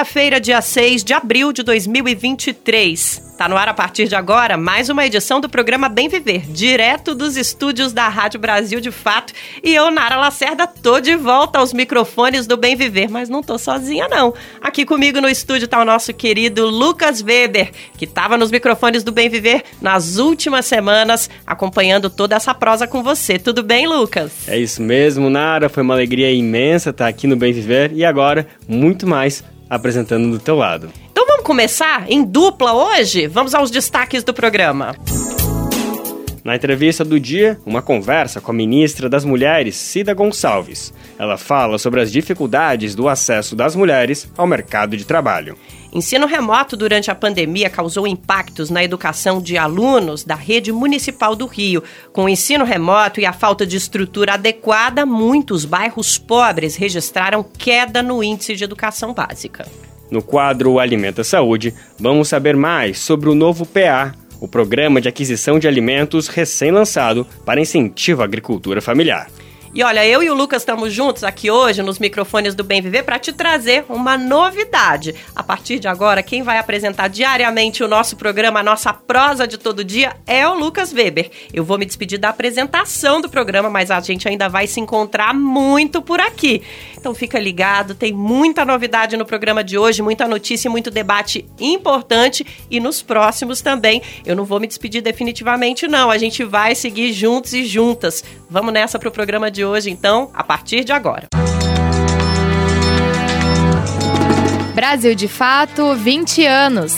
Quinta-feira, dia 6 de abril de 2023. Tá no ar a partir de agora mais uma edição do programa Bem Viver, direto dos estúdios da Rádio Brasil de Fato. E eu, Nara Lacerda, tô de volta aos microfones do Bem Viver, mas não tô sozinha não. Aqui comigo no estúdio tá o nosso querido Lucas Weber, que tava nos microfones do Bem Viver nas últimas semanas, acompanhando toda essa prosa com você. Tudo bem, Lucas? É isso mesmo, Nara. Foi uma alegria imensa estar aqui no Bem Viver e agora muito mais apresentando do teu lado. Então vamos começar em dupla hoje? Vamos aos destaques do programa. Na entrevista do dia, uma conversa com a ministra das Mulheres, Cida Gonçalves. Ela fala sobre as dificuldades do acesso das mulheres ao mercado de trabalho. Ensino remoto durante a pandemia causou impactos na educação de alunos da rede municipal do Rio. Com o ensino remoto e a falta de estrutura adequada, muitos bairros pobres registraram queda no índice de educação básica. No quadro Alimenta Saúde, vamos saber mais sobre o novo PA, o Programa de Aquisição de Alimentos recém-lançado para incentivo à agricultura familiar. E olha, eu e o Lucas estamos juntos aqui hoje nos microfones do Bem Viver para te trazer uma novidade. A partir de agora, quem vai apresentar diariamente o nosso programa, a nossa prosa de todo dia, é o Lucas Weber. Eu vou me despedir da apresentação do programa, mas a gente ainda vai se encontrar muito por aqui. Então fica ligado, tem muita novidade no programa de hoje, muita notícia e muito debate importante e nos próximos também. Eu não vou me despedir definitivamente não, a gente vai seguir juntos e juntas. Vamos nessa pro programa de de hoje, então, a partir de agora. Brasil de Fato 20 anos.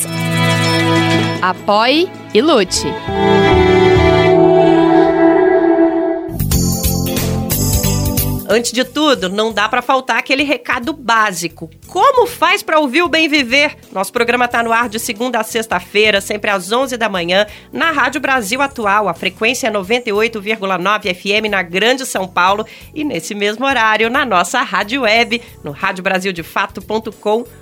Apoie e lute. Antes de tudo, não dá para faltar aquele recado básico. Como faz para ouvir o Bem Viver? Nosso programa está no ar de segunda a sexta-feira, sempre às 11 da manhã, na Rádio Brasil Atual, a frequência é 98,9 FM na Grande São Paulo e nesse mesmo horário na nossa rádio web, no radiobrasildefato.com.br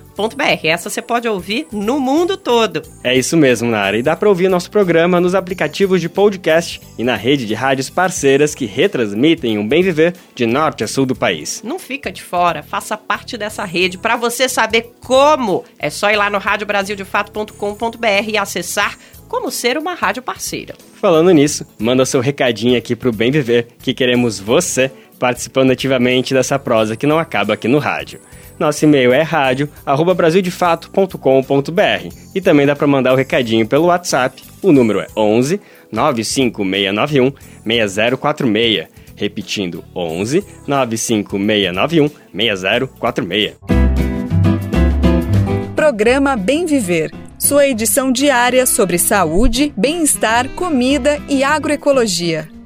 essa você pode ouvir no mundo todo. É isso mesmo, Nara. E dá para ouvir nosso programa nos aplicativos de podcast e na rede de rádios parceiras que retransmitem um bem viver de norte a sul do país. Não fica de fora, faça parte dessa rede. Para você saber como, é só ir lá no radiobrasildefato.com.br e acessar como ser uma rádio parceira. Falando nisso, manda seu recadinho aqui pro Bem Viver, que queremos você participando ativamente dessa prosa que não acaba aqui no rádio. Nosso e-mail é rádio@brasildefato.com.br e também dá para mandar o recadinho pelo WhatsApp. O número é 11 95691 6046. Repetindo, 11 95691 6046. Programa Bem Viver. Sua edição diária sobre saúde, bem-estar, comida e agroecologia.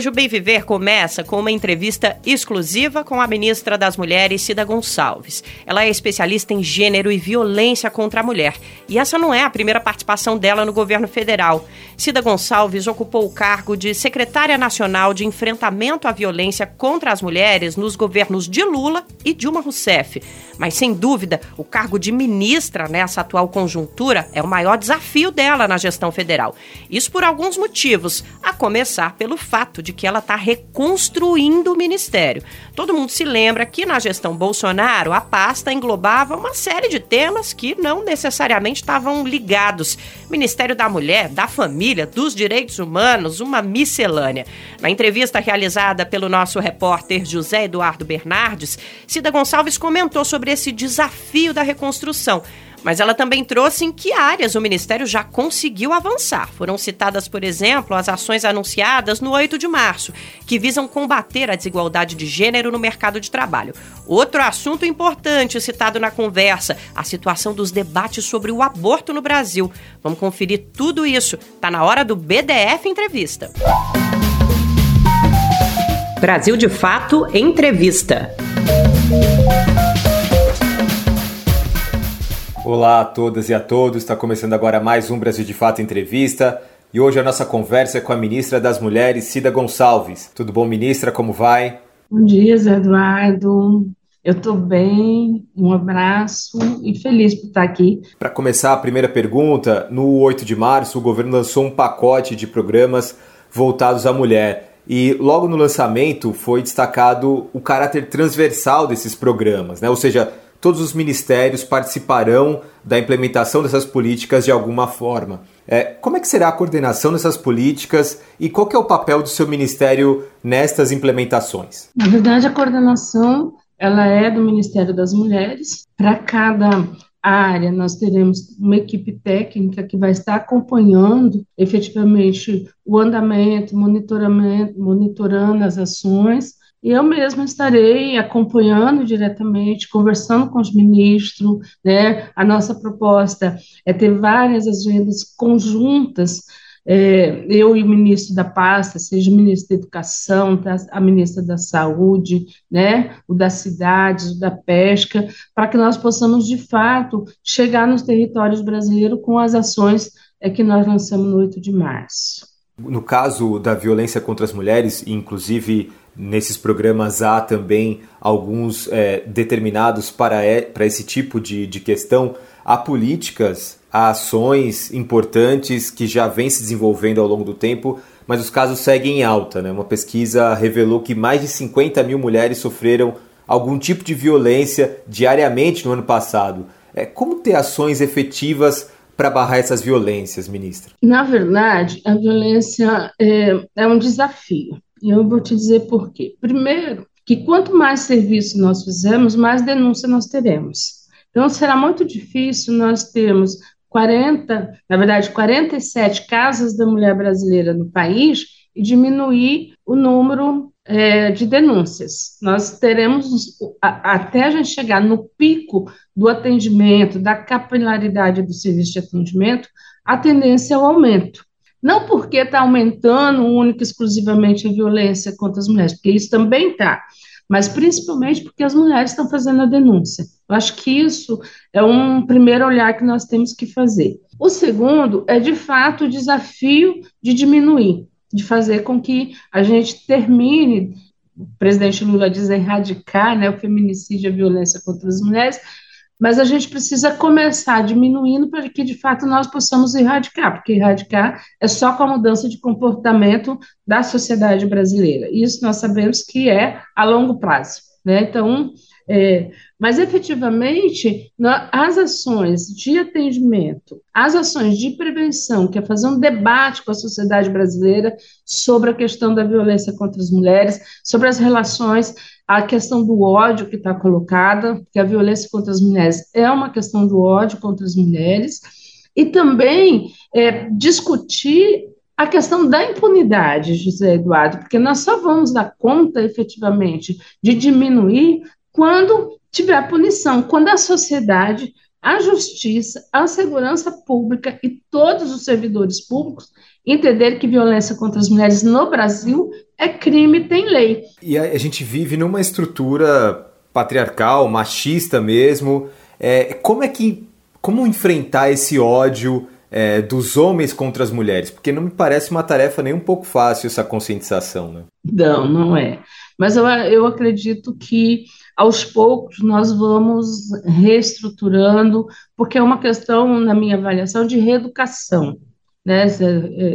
Hoje o Bem Viver começa com uma entrevista exclusiva com a ministra das Mulheres, Cida Gonçalves. Ela é especialista em gênero e violência contra a mulher. E essa não é a primeira participação dela no governo federal. Cida Gonçalves ocupou o cargo de secretária nacional de enfrentamento à violência contra as mulheres nos governos de Lula e Dilma Rousseff. Mas, sem dúvida, o cargo de ministra nessa atual conjuntura é o maior desafio dela na gestão federal. Isso por alguns motivos, a começar pelo fato de de que ela está reconstruindo o ministério. Todo mundo se lembra que na gestão Bolsonaro a pasta englobava uma série de temas que não necessariamente estavam ligados. Ministério da Mulher, da Família, dos Direitos Humanos, uma miscelânea. Na entrevista realizada pelo nosso repórter José Eduardo Bernardes, Cida Gonçalves comentou sobre esse desafio da reconstrução mas ela também trouxe em que áreas o Ministério já conseguiu avançar. Foram citadas, por exemplo, as ações anunciadas no 8 de março, que visam combater a desigualdade de gênero no mercado de trabalho. Outro assunto importante citado na conversa, a situação dos debates sobre o aborto no Brasil. Vamos conferir tudo isso. Tá na hora do BDF Entrevista. Brasil de Fato Entrevista. Olá a todas e a todos, está começando agora mais um Brasil de Fato Entrevista e hoje a nossa conversa é com a ministra das Mulheres, Cida Gonçalves. Tudo bom, ministra? Como vai? Bom dia, Zé Eduardo. Eu estou bem, um abraço e feliz por estar aqui. Para começar a primeira pergunta, no 8 de março o governo lançou um pacote de programas voltados à mulher. E logo no lançamento foi destacado o caráter transversal desses programas, né? ou seja, todos os ministérios participarão da implementação dessas políticas de alguma forma. É, como é que será a coordenação dessas políticas e qual é o papel do seu ministério nestas implementações? Na verdade, a coordenação ela é do Ministério das Mulheres. Para cada área, nós teremos uma equipe técnica que vai estar acompanhando efetivamente o andamento, monitoramento, monitorando as ações e eu mesma estarei acompanhando diretamente, conversando com os ministros, né? A nossa proposta é ter várias agendas conjuntas, é, eu e o ministro da pasta, seja o ministro da Educação, tá? a ministra da Saúde, né? O da cidades, o da pesca, para que nós possamos, de fato, chegar nos territórios brasileiros com as ações é, que nós lançamos no 8 de março. No caso da violência contra as mulheres, inclusive Nesses programas há também alguns é, determinados para, é, para esse tipo de, de questão. Há políticas, há ações importantes que já vêm se desenvolvendo ao longo do tempo, mas os casos seguem em alta. Né? Uma pesquisa revelou que mais de 50 mil mulheres sofreram algum tipo de violência diariamente no ano passado. É, como ter ações efetivas para barrar essas violências, ministra? Na verdade, a violência é, é um desafio. Eu vou te dizer por quê. Primeiro, que quanto mais serviço nós fizermos, mais denúncia nós teremos. Então, será muito difícil nós termos 40, na verdade, 47 casas da mulher brasileira no país e diminuir o número é, de denúncias. Nós teremos, até a gente chegar no pico do atendimento, da capilaridade do serviço de atendimento, a tendência é o aumento. Não porque está aumentando única e exclusivamente a violência contra as mulheres, porque isso também está, mas principalmente porque as mulheres estão fazendo a denúncia. Eu acho que isso é um primeiro olhar que nós temos que fazer. O segundo é, de fato, o desafio de diminuir, de fazer com que a gente termine, o presidente Lula diz erradicar né, o feminicídio e a violência contra as mulheres, mas a gente precisa começar diminuindo para que de fato nós possamos erradicar, porque erradicar é só com a mudança de comportamento da sociedade brasileira. Isso nós sabemos que é a longo prazo. Né? Então, é, mas efetivamente, as ações de atendimento, as ações de prevenção, que é fazer um debate com a sociedade brasileira sobre a questão da violência contra as mulheres, sobre as relações, a questão do ódio que está colocada, que a violência contra as mulheres é uma questão do ódio contra as mulheres, e também é, discutir a questão da impunidade, José Eduardo, porque nós só vamos dar conta efetivamente de diminuir quando tiver punição, quando a sociedade, a justiça, a segurança pública e todos os servidores públicos entenderem que violência contra as mulheres no Brasil é crime, tem lei. E a, gente vive numa estrutura patriarcal, machista mesmo. É, como é que. Como enfrentar esse ódio é, dos homens contra as mulheres? Porque não me parece uma tarefa nem um pouco fácil essa conscientização, né? Não, não é. Mas eu, eu acredito que aos poucos nós vamos reestruturando, porque é uma questão, na minha avaliação, de reeducação, né,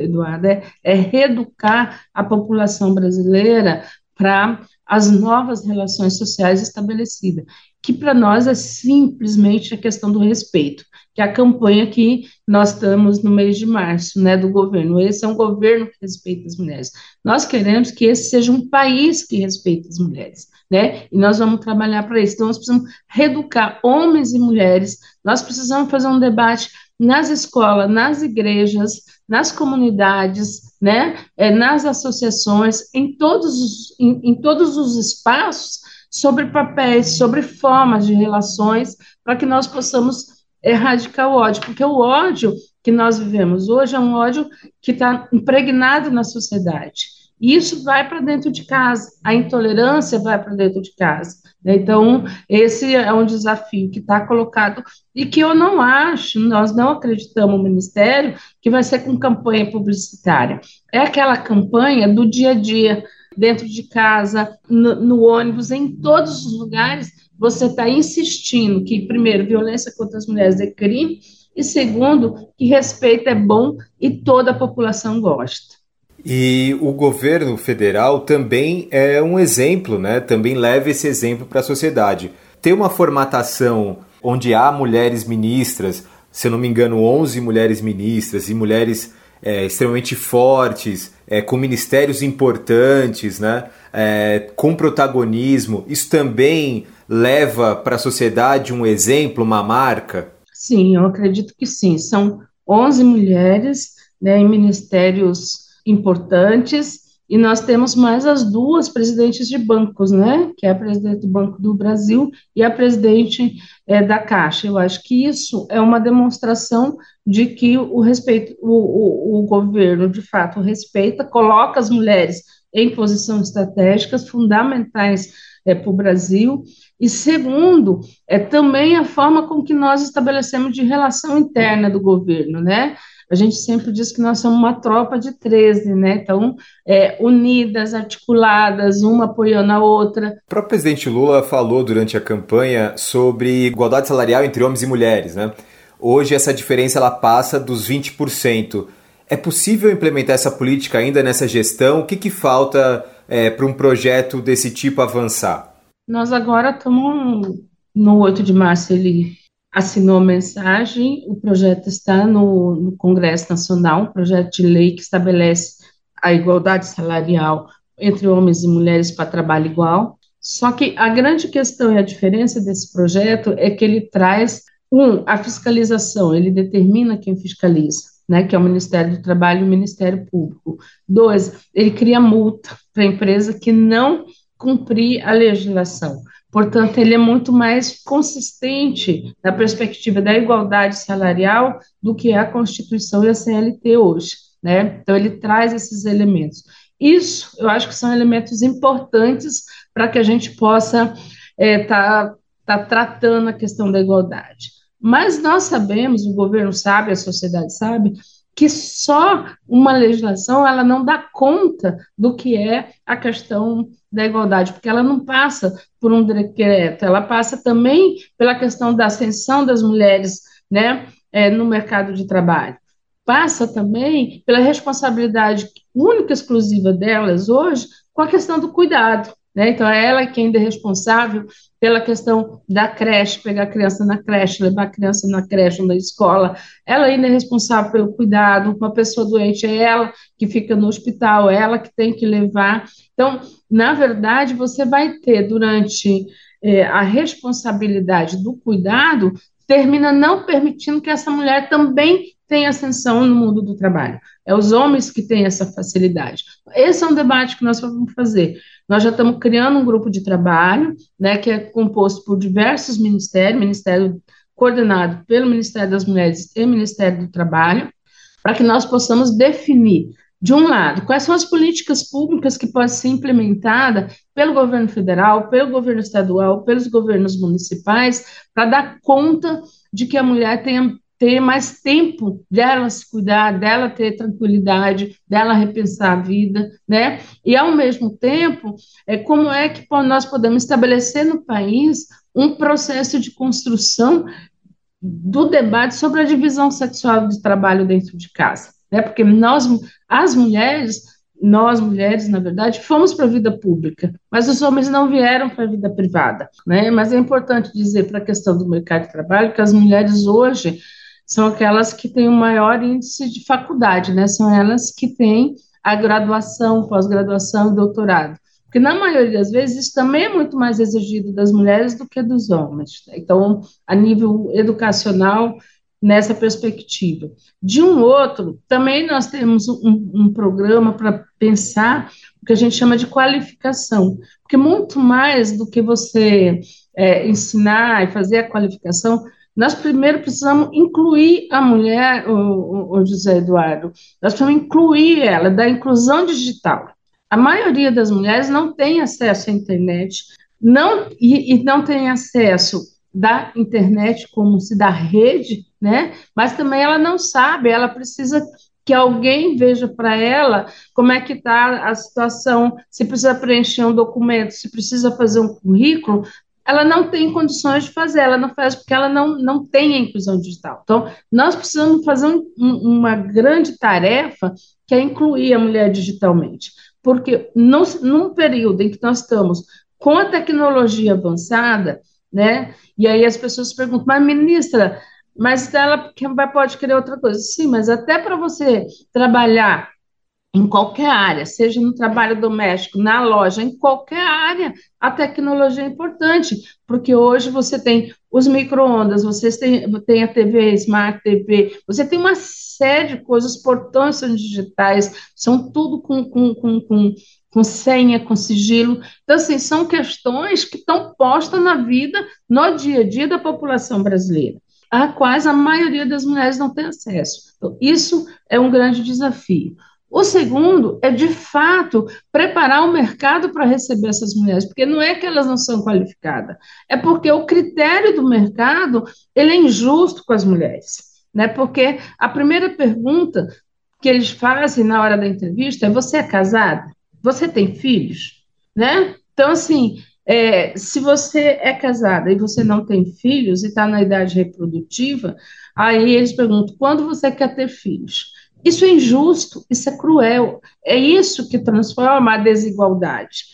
Eduardo? É, é reeducar a população brasileira para as novas relações sociais estabelecidas, que para nós é simplesmente a questão do respeito, que é a campanha que nós estamos no mês de março, né, do governo. Esse é um governo que respeita as mulheres. Nós queremos que esse seja um país que respeite as mulheres né? E nós vamos trabalhar para isso. Então, nós precisamos reeducar homens e mulheres, nós precisamos fazer um debate nas escolas, nas igrejas, nas comunidades, né? É, nas associações, em todos, os, em, em todos os espaços, sobre papéis, sobre formas de relações, para que nós possamos erradicar o ódio, porque o ódio que nós vivemos hoje é um ódio que está impregnado na sociedade. Isso vai para dentro de casa, a intolerância vai para dentro de casa. Né? Então, esse é um desafio que está colocado e que eu não acho, nós não acreditamos no Ministério, que vai ser com campanha publicitária. É aquela campanha do dia a dia. dentro de casa, no, no ônibus, em todos os lugares, você está insistindo que, primeiro, violência contra as mulheres é crime, e segundo, que respeito é bom e toda a população gosta. E o governo federal também é um exemplo, né? Também leva esse exemplo para a sociedade. Ter uma formatação onde há mulheres ministras, se eu não me engano, 11 mulheres ministras e mulheres é, extremamente fortes, é, com ministérios importantes, né? É, com protagonismo, isso também leva para a sociedade um exemplo, uma marca? Sim, eu acredito que sim. São 11 mulheres né, em ministérios importantes e nós temos mais as duas presidentes de bancos, né? Que é a presidente do Banco do Brasil e a presidente é, da Caixa. Eu acho que isso é uma demonstração de que o respeito, o, o, o governo de fato respeita, coloca as mulheres em posições estratégicas fundamentais é, para o Brasil. E segundo, é também a forma com que nós estabelecemos de relação interna do governo, né? A gente sempre diz que nós somos uma tropa de 13, né? Então, é, unidas, articuladas, uma apoiando a outra. O próprio presidente Lula falou durante a campanha sobre igualdade salarial entre homens e mulheres, né? Hoje essa diferença ela passa dos 20%. É possível implementar essa política ainda nessa gestão? O que, que falta é, para um projeto desse tipo avançar? Nós agora estamos no 8 de março, ele assinou a mensagem, o projeto está no, no Congresso Nacional, um projeto de lei que estabelece a igualdade salarial entre homens e mulheres para trabalho igual. Só que a grande questão e a diferença desse projeto é que ele traz, um, a fiscalização, ele determina quem fiscaliza, né, que é o Ministério do Trabalho e o Ministério Público. Dois, ele cria multa para a empresa que não cumprir a legislação. Portanto, ele é muito mais consistente na perspectiva da igualdade salarial do que a Constituição e a CLT hoje. Né? Então, ele traz esses elementos. Isso, eu acho que são elementos importantes para que a gente possa estar é, tá, tá tratando a questão da igualdade. Mas nós sabemos, o governo sabe, a sociedade sabe, que só uma legislação ela não dá conta do que é a questão da igualdade, porque ela não passa por um decreto, ela passa também pela questão da ascensão das mulheres né, é, no mercado de trabalho. Passa também pela responsabilidade única e exclusiva delas hoje com a questão do cuidado. Né? Então, é ela que ainda é responsável pela questão da creche, pegar a criança na creche, levar a criança na creche ou na escola. Ela ainda é responsável pelo cuidado com a pessoa doente, é ela que fica no hospital, é ela que tem que levar. Então, na verdade, você vai ter durante é, a responsabilidade do cuidado, termina não permitindo que essa mulher também tenha ascensão no mundo do trabalho. É os homens que têm essa facilidade. Esse é um debate que nós vamos fazer. Nós já estamos criando um grupo de trabalho, né, que é composto por diversos ministérios, ministério coordenado pelo Ministério das Mulheres e Ministério do Trabalho, para que nós possamos definir, de um lado, quais são as políticas públicas que podem ser implementadas pelo governo federal, pelo governo estadual, pelos governos municipais, para dar conta de que a mulher tenha ter mais tempo dela se cuidar, dela ter tranquilidade, dela repensar a vida, né? E ao mesmo tempo, é como é que nós podemos estabelecer no país um processo de construção do debate sobre a divisão sexual de trabalho dentro de casa, né? Porque nós, as mulheres, nós mulheres, na verdade, fomos para a vida pública, mas os homens não vieram para a vida privada, né? Mas é importante dizer para a questão do mercado de trabalho que as mulheres hoje são aquelas que têm o maior índice de faculdade, né? São elas que têm a graduação, pós-graduação e doutorado. Porque, na maioria das vezes, isso também é muito mais exigido das mulheres do que dos homens. Né? Então, a nível educacional, nessa perspectiva. De um outro, também nós temos um, um programa para pensar o que a gente chama de qualificação, porque muito mais do que você é, ensinar e fazer a qualificação, nós primeiro precisamos incluir a mulher, o, o, José Eduardo, nós precisamos incluir ela, da inclusão digital. A maioria das mulheres não tem acesso à internet, não, e, e não tem acesso da internet como se da rede, né? Mas também ela não sabe, ela precisa que alguém veja para ela como é que está a situação, se precisa preencher um documento, se precisa fazer um currículo, ela não tem condições de fazer, ela não faz porque ela não, não tem a inclusão digital. Então, nós precisamos fazer um, uma grande tarefa que é incluir a mulher digitalmente, porque no, num período em que nós estamos com a tecnologia avançada, né, e aí as pessoas perguntam, mas ministra, mas ela pode querer outra coisa. Sim, mas até para você trabalhar em qualquer área, seja no trabalho doméstico, na loja, em qualquer área, a tecnologia é importante, porque hoje você tem os micro-ondas, você tem, tem a TV, Smart TV, você tem uma série de coisas, os portões são digitais, são tudo com, com, com, com, com senha, com sigilo. Então, assim, são questões que estão postas na vida, no dia a dia da população brasileira a quais a maioria das mulheres não tem acesso. Então, isso é um grande desafio. O segundo é, de fato, preparar o mercado para receber essas mulheres, porque não é que elas não são qualificadas, é porque o critério do mercado ele é injusto com as mulheres. Né? Porque a primeira pergunta que eles fazem na hora da entrevista é: você é casada? Você tem filhos? Né? Então, assim, é, se você é casada e você não tem filhos e está na idade reprodutiva, aí eles perguntam: quando você quer ter filhos? Isso é injusto, isso é cruel. É isso que transforma a desigualdade.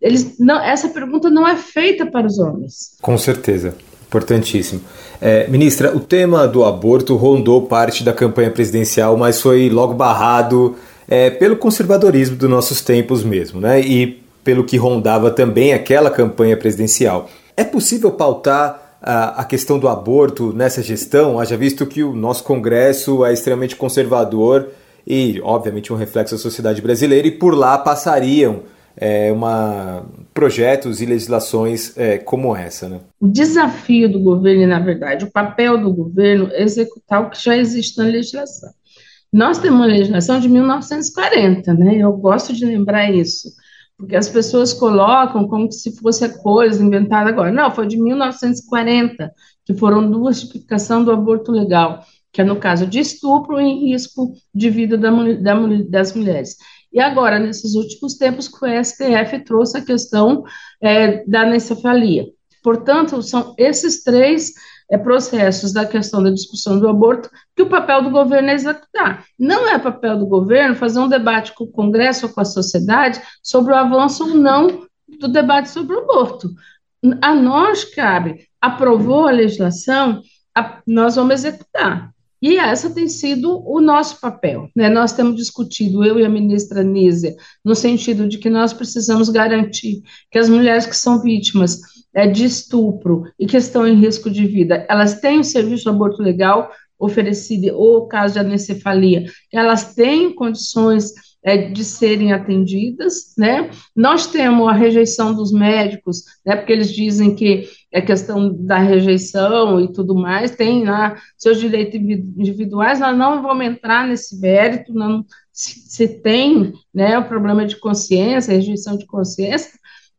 Eles não, essa pergunta não é feita para os homens. Com certeza, importantíssimo. É, ministra, o tema do aborto rondou parte da campanha presidencial, mas foi logo barrado é, pelo conservadorismo dos nossos tempos mesmo, né? E pelo que rondava também aquela campanha presidencial. É possível pautar a, questão do aborto nessa gestão, haja visto que o nosso Congresso é extremamente conservador e, obviamente, um reflexo da sociedade brasileira, e por lá passariam é, uma, projetos e legislações é, como essa. Né? O desafio do governo, na verdade, o papel do governo é executar o que já existe na legislação. Nós temos uma legislação de 1940, né? eu gosto de lembrar isso porque as pessoas colocam como se fosse a coisa inventada agora. Não, foi de 1940, que foram duas tipificações do aborto legal, que é no caso de estupro em risco de vida da, da, das mulheres. E agora, nesses últimos tempos, que o STF trouxe a questão é, da anencefalia. Portanto, são esses três é, processos da questão da discussão do aborto que o papel do governo é executar. Não é papel do governo fazer um debate com o Congresso ou com a sociedade sobre o avanço ou não do debate sobre o aborto. A nós cabe, aprovou a legislação, a, nós vamos executar. E essa tem sido o nosso papel. Né? Nós temos discutido, eu e a ministra Nízia, no sentido de que nós precisamos garantir que as mulheres que são vítimas é, de estupro e que estão em risco de vida, elas têm o serviço de aborto legal oferecido, ou caso de anencefalia, elas têm condições é, de serem atendidas, né? Nós temos a rejeição dos médicos, né? Porque eles dizem que é questão da rejeição e tudo mais, tem lá seus direitos individuais, nós não vamos entrar nesse mérito, não, se, se tem, né, o problema de consciência, rejeição de consciência,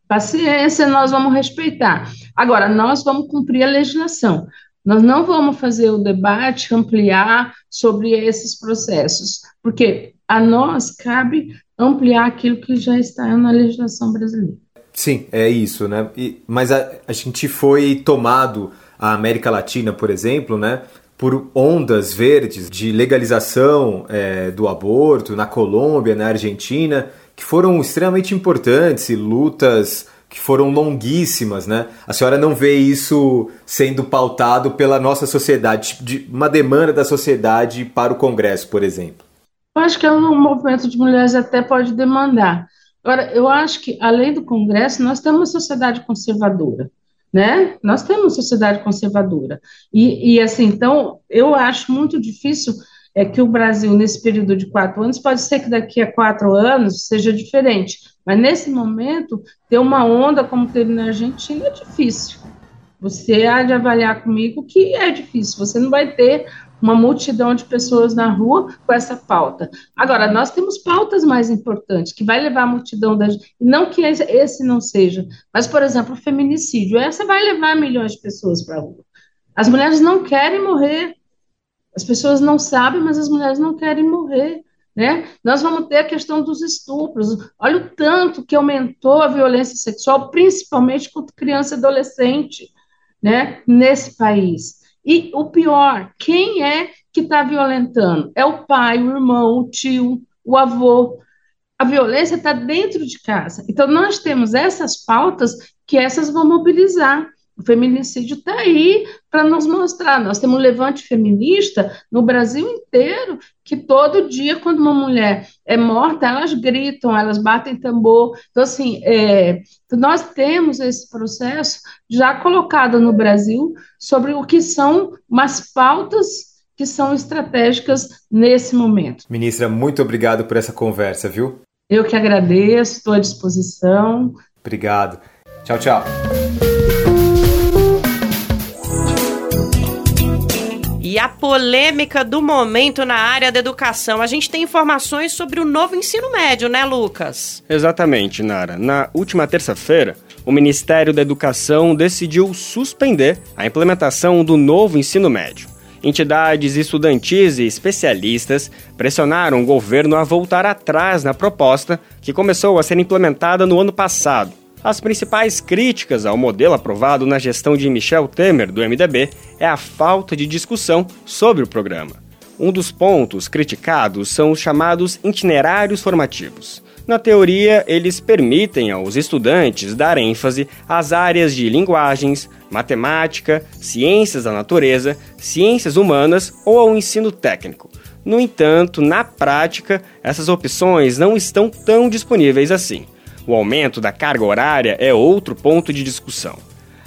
Paciência, nós vamos respeitar. Agora, nós vamos cumprir a legislação. Nós não vamos fazer o debate, ampliar sobre esses processos, porque a nós cabe ampliar aquilo que já está na legislação brasileira. Sim, é isso, né? E, mas a, a gente foi tomado, a América Latina, por exemplo, né? por ondas verdes de legalização é, do aborto na Colômbia, na Argentina, que foram extremamente importantes e lutas que foram longuíssimas, né? A senhora não vê isso sendo pautado pela nossa sociedade, tipo de uma demanda da sociedade para o Congresso, por exemplo? Eu acho que é um movimento de mulheres até pode demandar. Agora, eu acho que além do Congresso, nós temos uma sociedade conservadora, né? Nós temos uma sociedade conservadora e, e assim, então eu acho muito difícil é que o Brasil, nesse período de quatro anos, pode ser que daqui a quatro anos seja diferente, mas nesse momento, ter uma onda como teve na Argentina é difícil. Você há de avaliar comigo que é difícil, você não vai ter uma multidão de pessoas na rua com essa pauta. Agora, nós temos pautas mais importantes, que vai levar a multidão da gente, não que esse não seja, mas, por exemplo, o feminicídio, essa vai levar milhões de pessoas para a rua. As mulheres não querem morrer, As pessoas não sabem, mas as mulheres não querem morrer. Né? Nós vamos ter a questão dos estupros. Olha o tanto que aumentou a violência sexual, principalmente contra criança e adolescente, né? nesse país. E o pior, quem é que está violentando? É o pai, o irmão, o tio, o avô. A violência está dentro de casa. Então, nós temos essas pautas que essas vão mobilizar. O feminicídio está aí para nos mostrar. Nós temos um levante feminista no Brasil inteiro, que todo dia, quando uma mulher é morta, elas gritam, elas batem tambor. Então, assim, é, nós temos esse processo já colocado no Brasil sobre o que são umas pautas que são estratégicas nesse momento. Ministra, muito obrigado por essa conversa, viu? Eu que agradeço, estou à disposição. Obrigado. Tchau, tchau. E a polêmica do momento na área da educação. A gente tem informações sobre o novo ensino médio, né, Lucas? Exatamente, Nara. Na última terça-feira, o Ministério da Educação decidiu suspender a implementação do novo ensino médio. Entidades estudantis e especialistas pressionaram o governo a voltar atrás na proposta que começou a ser implementada no ano passado as principais críticas ao modelo aprovado na gestão de Michel Temer, do MDB, é a falta de discussão sobre o programa. Um dos pontos criticados são os chamados itinerários formativos. Na teoria, eles permitem aos estudantes dar ênfase às áreas de linguagens, matemática, ciências da natureza, ciências humanas ou ao ensino técnico. No entanto, na prática, essas opções não estão tão disponíveis assim. O aumento da carga horária é outro ponto de discussão.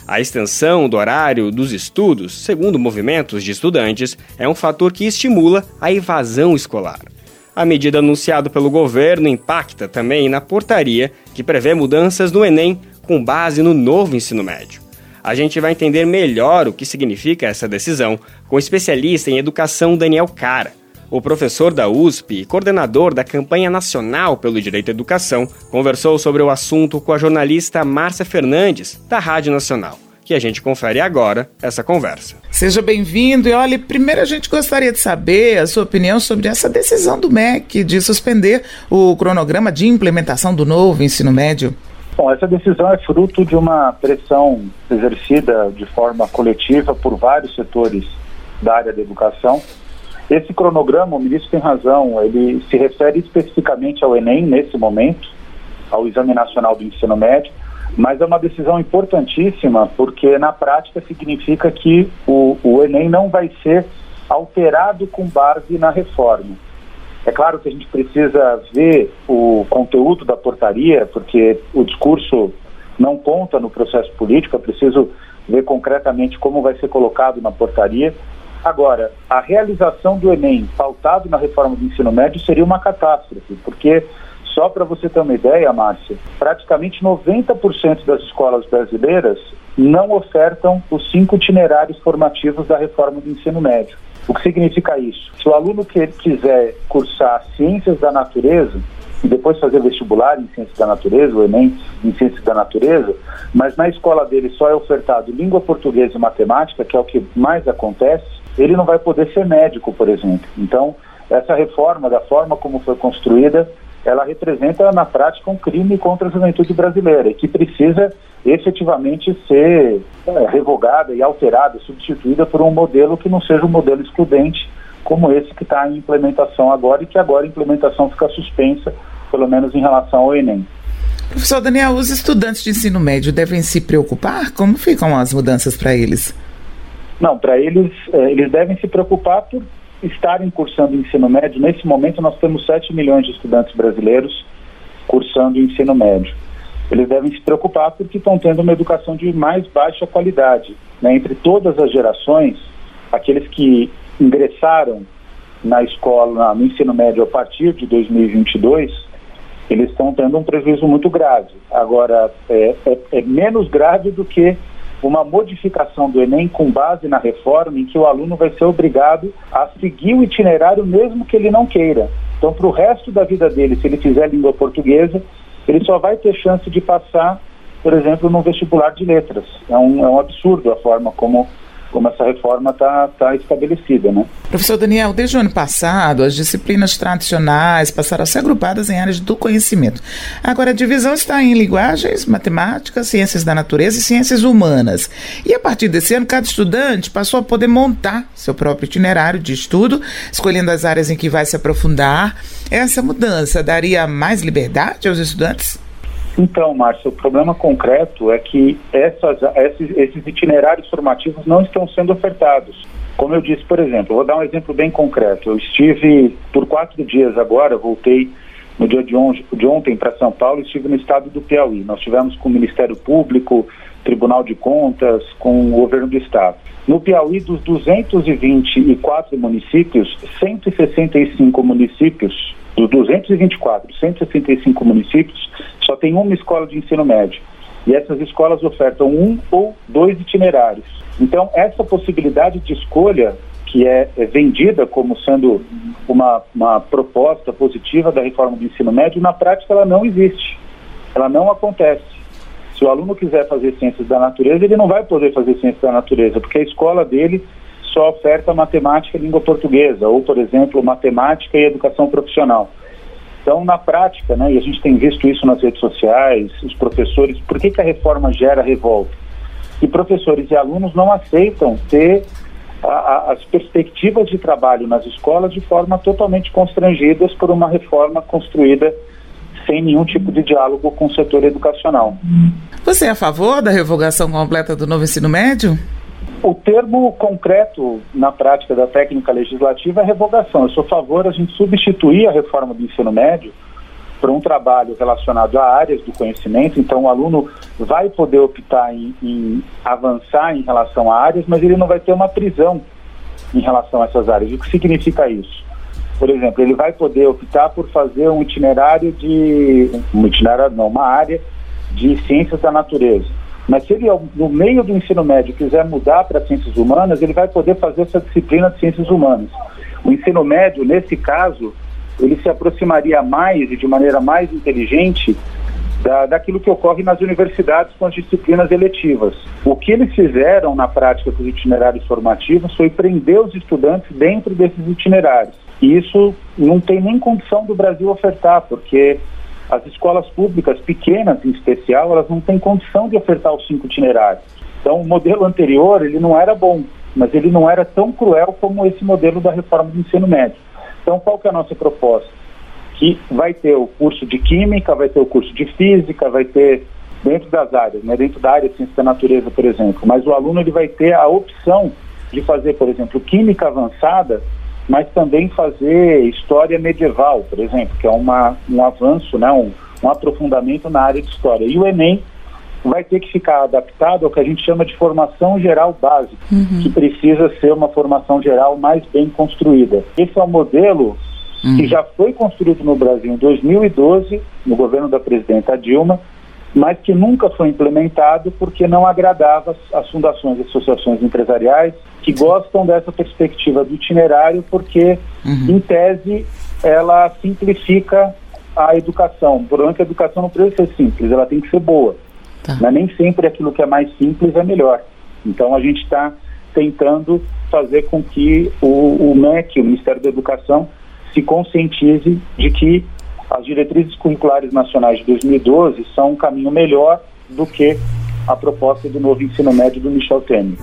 A extensão do horário dos estudos, segundo movimentos de estudantes, é um fator que estimula a evasão escolar. A medida anunciada pelo governo impacta também na portaria que prevê mudanças no Enem com base no novo ensino médio. A gente vai entender melhor o que significa essa decisão com o especialista em educação Daniel Cara. O professor da USP e coordenador da campanha nacional pelo direito à educação conversou sobre o assunto com a jornalista Márcia Fernandes, da Rádio Nacional que a gente confere agora essa conversa. Seja bem-vindo e olha, primeiro a gente gostaria de saber a sua opinião sobre essa decisão do MEC de suspender o cronograma de implementação do novo ensino médio. Bom, essa decisão é fruto de uma pressão exercida de forma coletiva por vários setores da área da educação esse cronograma, o ministro tem razão, ele se refere especificamente ao Enem nesse momento, ao Exame Nacional do Ensino Médio, mas é uma decisão importantíssima porque na prática significa que o, o Enem não vai ser alterado com base na reforma. É claro que a gente precisa ver o conteúdo da portaria, porque o discurso não conta no processo político, é preciso ver concretamente como vai ser colocado na portaria, Agora, a realização do Enem pautado na reforma do ensino médio seria uma catástrofe, porque, só para você ter uma ideia, Márcia, praticamente 90% das escolas brasileiras não ofertam os cinco itinerários formativos da reforma do ensino médio. O que significa isso? Se o aluno que quiser cursar ciências da natureza, e depois fazer vestibular em ciências da natureza, o Enem em ciências da natureza, mas na escola dele só é ofertado língua portuguesa e matemática, que é o que mais acontece, ele não vai poder ser médico, por exemplo. Então, essa reforma, da forma como foi construída, ela representa na prática um crime contra a juventude brasileira que precisa efetivamente ser é, revogada e alterada, substituída por um modelo que não seja um modelo excludente como esse que está em implementação agora e que agora a implementação fica suspensa, pelo menos em relação ao Enem. Professor Daniel, os estudantes de ensino médio devem se preocupar? Como ficam as mudanças para eles? Não, para eles, eh, eles devem se preocupar por estarem cursando ensino médio. Nesse momento, nós temos 7 milhões de estudantes brasileiros cursando ensino médio. Eles devem se preocupar porque estão tendo uma educação de mais baixa qualidade. Né? Entre todas as gerações, aqueles que ingressaram na escola, no ensino médio a partir de 2022, eles estão tendo um prejuízo muito grave. Agora, é, é, é menos grave do que uma modificação do Enem com base na reforma em que o aluno vai ser obrigado a seguir o itinerário mesmo que ele não queira. Então, para o resto da vida dele, se ele fizer língua portuguesa, ele só vai ter chance de passar, por exemplo, no vestibular de letras. É um, é um absurdo a forma como como essa reforma está tá estabelecida. Né? Professor Daniel, desde o ano passado, as disciplinas tradicionais passaram a ser agrupadas em áreas do conhecimento. Agora, a divisão está em linguagens, matemática, ciências da natureza e ciências humanas. E a partir desse ano, cada estudante passou a poder montar seu próprio itinerário de estudo, escolhendo as áreas em que vai se aprofundar. Essa mudança daria mais liberdade aos estudantes? Então, Márcio, o problema concreto é que essas, esses, esses, itinerários formativos não estão sendo ofertados. Como eu disse, por exemplo, vou dar um exemplo bem concreto. Eu estive por quatro dias agora, voltei no dia de, on de ontem para São Paulo, estive no estado do Piauí. Nós tivemos com o Ministério Público, Tribunal de Contas, com o governo do estado. No Piauí, dos 224 municípios, 165 municípios, dos 224, 165 municípios, só tem uma escola de ensino médio. E essas escolas ofertam um ou dois itinerários. Então, essa possibilidade de escolha, que é, é vendida como sendo uma, uma proposta positiva da reforma do ensino médio, na prática ela não existe. Ela não acontece. Se o aluno quiser fazer ciências da natureza, ele não vai poder fazer ciências da natureza, porque a escola dele só oferta matemática e língua portuguesa, ou, por exemplo, matemática e educação profissional. Então, na prática, né, e a gente tem visto isso nas redes sociais, os professores, por que, que a reforma gera revolta? E professores e alunos não aceitam ter a, a, as perspectivas de trabalho nas escolas de forma totalmente constrangidas por uma reforma construída sem nenhum tipo de diálogo com o setor educacional. Você é a favor da revogação completa do novo ensino médio? O termo concreto na prática da técnica legislativa é revogação. Eu sou a favor a gente substituir a reforma do ensino médio por um trabalho relacionado a áreas do conhecimento. Então, o aluno vai poder optar em, em avançar em relação a áreas, mas ele não vai ter uma prisão em relação a essas áreas. O que significa isso? Por exemplo, ele vai poder optar por fazer um itinerário de. um itinerário, não, uma área de ciências da natureza mas se ele, no meio do ensino médio, quiser mudar para ciências humanas, ele vai poder fazer essa disciplina de ciências humanas. O ensino médio, nesse caso, ele se aproximaria mais e de maneira mais inteligente da, daquilo que ocorre nas universidades com as disciplinas eletivas. O que eles fizeram na prática com os itinerários formativos foi prender os estudantes dentro desses itinerários. E isso não tem nem condição do Brasil ofertar, porque as escolas públicas pequenas, em especial, elas não têm condição de ofertar os cinco itinerários. Então, o modelo anterior, ele não era bom, mas ele não era tão cruel como esse modelo da reforma do ensino médio. Então, qual que é a nossa proposta? Que vai ter o curso de Química, vai ter o curso de Física, vai ter dentro das áreas, né, dentro da área de Ciência da Natureza, por exemplo, mas o aluno ele vai ter a opção de fazer, por exemplo, Química Avançada mas também fazer história medieval, por exemplo, que é uma, um avanço, né, um, um aprofundamento na área de história. E o Enem vai ter que ficar adaptado ao que a gente chama de formação geral básica, uhum. que precisa ser uma formação geral mais bem construída. Esse é um modelo uhum. que já foi construído no Brasil em 2012, no governo da presidenta Dilma, mas que nunca foi implementado porque não agradava as fundações e associações empresariais que gostam dessa perspectiva do itinerário porque, uhum. em tese, ela simplifica a educação. Portanto, a educação não precisa ser simples, ela tem que ser boa. Tá. Mas nem sempre aquilo que é mais simples é melhor. Então, a gente está tentando fazer com que o, o MEC, o Ministério da Educação, se conscientize de que as diretrizes curriculares nacionais de 2012 são um caminho melhor do que a proposta do novo ensino médio do Michel Temer.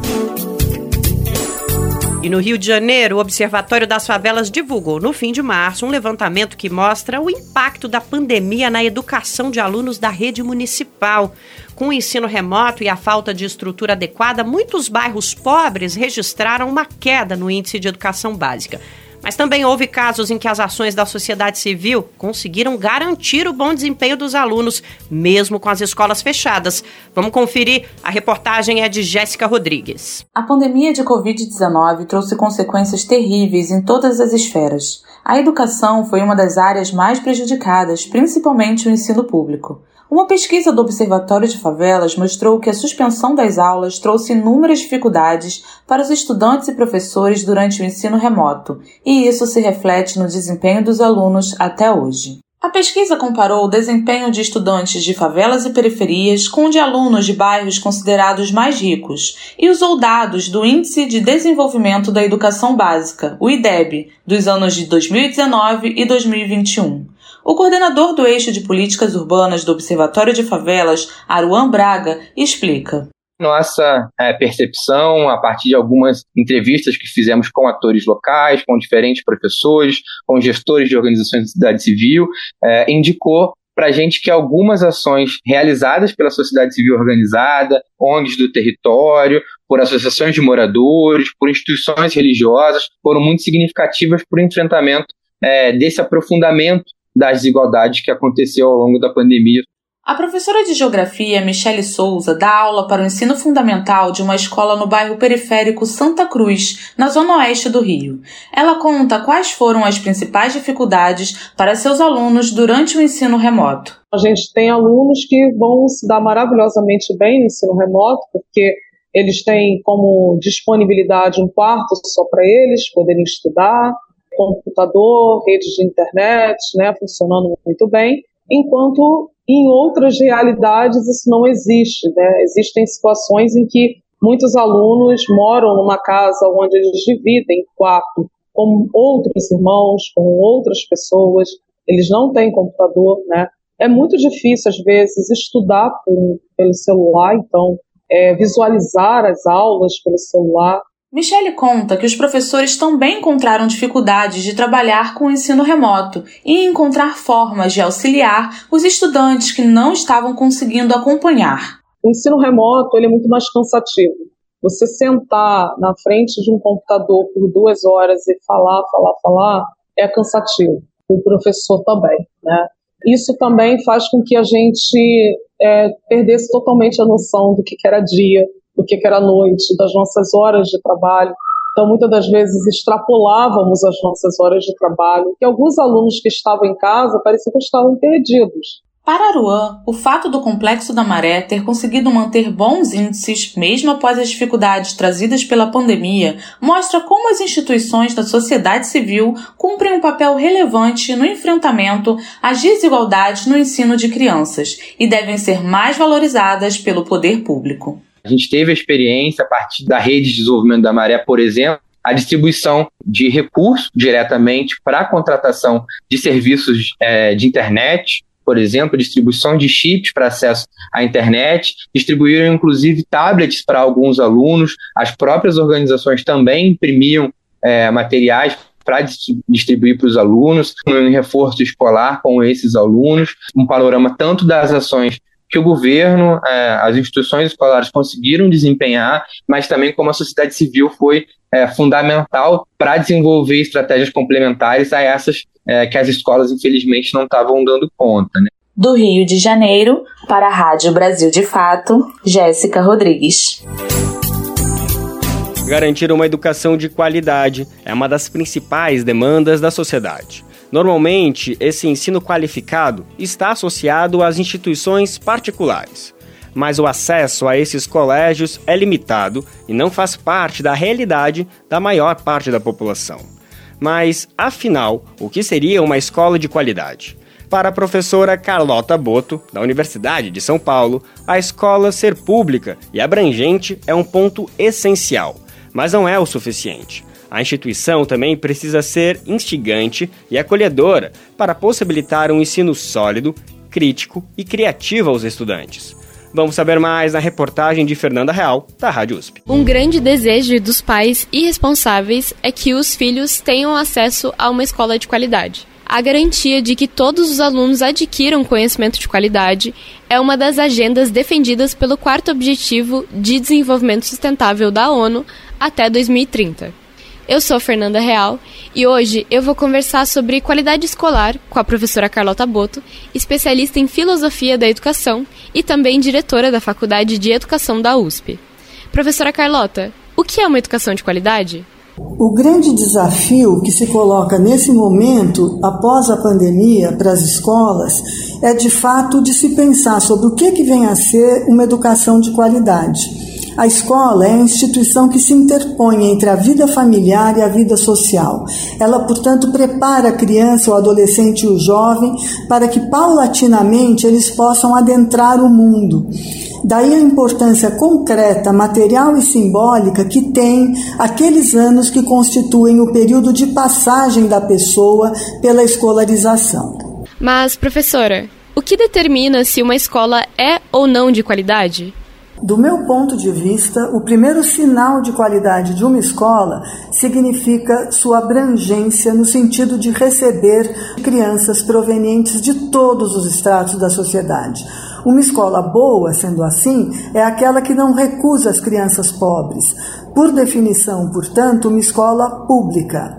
E no Rio de Janeiro, o Observatório das Favelas divulgou, no fim de março, um levantamento que mostra o impacto da pandemia na educação de alunos da rede municipal. Com o ensino remoto e a falta de estrutura adequada, muitos bairros pobres registraram uma queda no índice de educação básica. Mas também houve casos em que as ações da sociedade civil conseguiram garantir o bom desempenho dos alunos, mesmo com as escolas fechadas. Vamos conferir. A reportagem é de Jéssica Rodrigues. A pandemia de Covid-19 trouxe consequências terríveis em todas as esferas. A educação foi uma das áreas mais prejudicadas, principalmente o ensino público. Uma pesquisa do Observatório de Favelas mostrou que a suspensão das aulas trouxe inúmeras dificuldades para os estudantes e professores durante o ensino remoto, e isso se reflete no desempenho dos alunos até hoje. A pesquisa comparou o desempenho de estudantes de favelas e periferias com o de alunos de bairros considerados mais ricos e usou dados do Índice de Desenvolvimento da Educação Básica, o IDEB, dos anos de 2019 e 2021. O coordenador do eixo de políticas urbanas do Observatório de Favelas, Aruan Braga, explica. Nossa é, percepção, a partir de algumas entrevistas que fizemos com atores locais, com diferentes professores, com gestores de organizações de sociedade civil, é, indicou para a gente que algumas ações realizadas pela sociedade civil organizada, ONGs do território, por associações de moradores, por instituições religiosas, foram muito significativas para o enfrentamento é, desse aprofundamento das desigualdades que aconteceu ao longo da pandemia a professora de Geografia, Michele Souza, dá aula para o ensino fundamental de uma escola no bairro periférico Santa Cruz, na zona oeste do Rio. Ela conta quais foram as principais dificuldades para seus alunos durante o ensino remoto. A gente tem alunos que vão se dar maravilhosamente bem no ensino remoto, porque eles têm como disponibilidade um quarto só para eles poderem estudar, computador, redes de internet, né, funcionando muito bem, enquanto em outras realidades isso não existe. Né? Existem situações em que muitos alunos moram numa casa onde eles dividem quarto com outros irmãos, com outras pessoas, eles não têm computador, né? É muito difícil, às vezes, estudar por, pelo celular, então, é, visualizar as aulas pelo celular Michele conta que os professores também encontraram dificuldades de trabalhar com o ensino remoto e encontrar formas de auxiliar os estudantes que não estavam conseguindo acompanhar. O ensino remoto ele é muito mais cansativo. Você sentar na frente de um computador por duas horas e falar, falar, falar é cansativo. O professor também, né? Isso também faz com que a gente é, perdesse totalmente a noção do que era dia, do que era noite, das nossas horas de trabalho. Então, muitas das vezes extrapolávamos as nossas horas de trabalho, e alguns alunos que estavam em casa pareciam que estavam perdidos. Para Aruan, o fato do Complexo da Maré ter conseguido manter bons índices, mesmo após as dificuldades trazidas pela pandemia, mostra como as instituições da sociedade civil cumprem um papel relevante no enfrentamento às desigualdades no ensino de crianças e devem ser mais valorizadas pelo poder público. A gente teve a experiência a partir da rede de desenvolvimento da Maré, por exemplo, a distribuição de recursos diretamente para a contratação de serviços é, de internet, por exemplo, distribuição de chips para acesso à internet, distribuíram inclusive tablets para alguns alunos, as próprias organizações também imprimiam é, materiais para distribuir para os alunos, um reforço escolar com esses alunos, um panorama tanto das ações que o governo, é, as instituições escolares conseguiram desempenhar, mas também como a sociedade civil foi é, fundamental para desenvolver estratégias complementares a essas é, que as escolas, infelizmente, não estavam dando conta. Né? Do Rio de Janeiro, para a Rádio Brasil de Fato, Jéssica Rodrigues. Garantir uma educação de qualidade é uma das principais demandas da sociedade. Normalmente, esse ensino qualificado está associado às instituições particulares, mas o acesso a esses colégios é limitado e não faz parte da realidade da maior parte da população. Mas, afinal, o que seria uma escola de qualidade? Para a professora Carlota Boto, da Universidade de São Paulo, a escola ser pública e abrangente é um ponto essencial, mas não é o suficiente. A instituição também precisa ser instigante e acolhedora para possibilitar um ensino sólido, crítico e criativo aos estudantes. Vamos saber mais na reportagem de Fernanda Real, da Rádio USP. Um grande desejo dos pais e responsáveis é que os filhos tenham acesso a uma escola de qualidade. A garantia de que todos os alunos adquiram conhecimento de qualidade é uma das agendas defendidas pelo quarto objetivo de desenvolvimento sustentável da ONU até 2030. Eu sou Fernanda Real e hoje eu vou conversar sobre qualidade escolar com a professora Carlota Boto, especialista em filosofia da educação e também diretora da Faculdade de Educação da USP. Professora Carlota, o que é uma educação de qualidade? O grande desafio que se coloca nesse momento, após a pandemia, para as escolas, é de fato de se pensar sobre o que, que vem a ser uma educação de qualidade. A escola é a instituição que se interpõe entre a vida familiar e a vida social. Ela, portanto, prepara a criança, o adolescente e o jovem para que paulatinamente eles possam adentrar o mundo. Daí a importância concreta, material e simbólica que tem aqueles anos que constituem o período de passagem da pessoa pela escolarização. Mas, professora, o que determina se uma escola é ou não de qualidade? Do meu ponto de vista, o primeiro sinal de qualidade de uma escola significa sua abrangência no sentido de receber crianças provenientes de todos os estratos da sociedade. Uma escola boa, sendo assim, é aquela que não recusa as crianças pobres. Por definição, portanto, uma escola pública.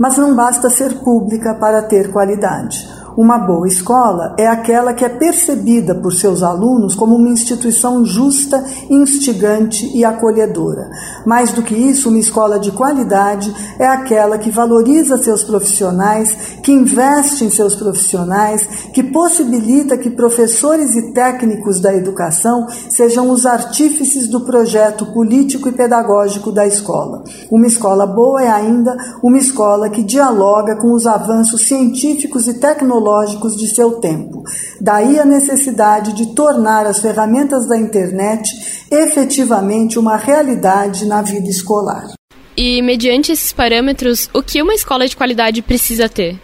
Mas não basta ser pública para ter qualidade. Uma boa escola é aquela que é percebida por seus alunos como uma instituição justa, instigante e acolhedora. Mais do que isso, uma escola de qualidade é aquela que valoriza seus profissionais, que investe em seus profissionais, que possibilita que professores e técnicos da educação sejam os artífices do projeto político e pedagógico da escola. Uma escola boa é ainda uma escola que dialoga com os avanços científicos e tecnológicos tecnológicos de seu tempo. Daí a necessidade de tornar as ferramentas da internet efetivamente uma realidade na vida escolar. E, mediante esses parâmetros, o que uma escola de qualidade precisa ter?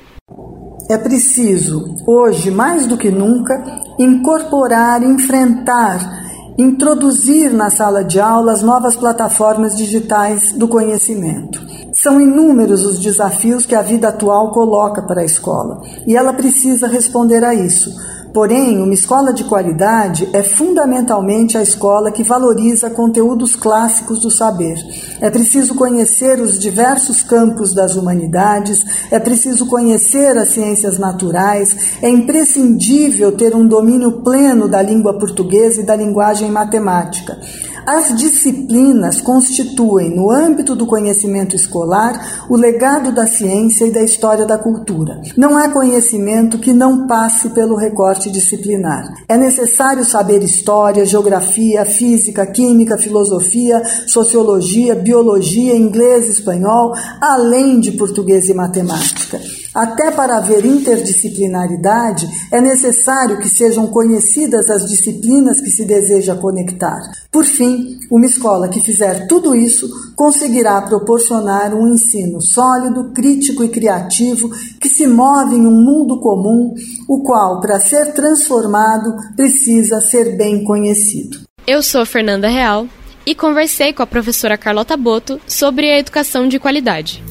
É preciso, hoje mais do que nunca, incorporar, enfrentar, introduzir na sala de aula as novas plataformas digitais do conhecimento. São inúmeros os desafios que a vida atual coloca para a escola e ela precisa responder a isso. Porém, uma escola de qualidade é fundamentalmente a escola que valoriza conteúdos clássicos do saber. É preciso conhecer os diversos campos das humanidades, é preciso conhecer as ciências naturais, é imprescindível ter um domínio pleno da língua portuguesa e da linguagem matemática. As disciplinas constituem, no âmbito do conhecimento escolar, o legado da ciência e da história da cultura. Não há conhecimento que não passe pelo recorte disciplinar. É necessário saber história, geografia, física, química, filosofia, sociologia, biologia, inglês, espanhol, além de português e matemática. Até para haver interdisciplinaridade, é necessário que sejam conhecidas as disciplinas que se deseja conectar. Por fim, uma escola que fizer tudo isso conseguirá proporcionar um ensino sólido, crítico e criativo que se move em um mundo comum, o qual, para ser transformado, precisa ser bem conhecido. Eu sou Fernanda Real e conversei com a professora Carlota Boto sobre a educação de qualidade.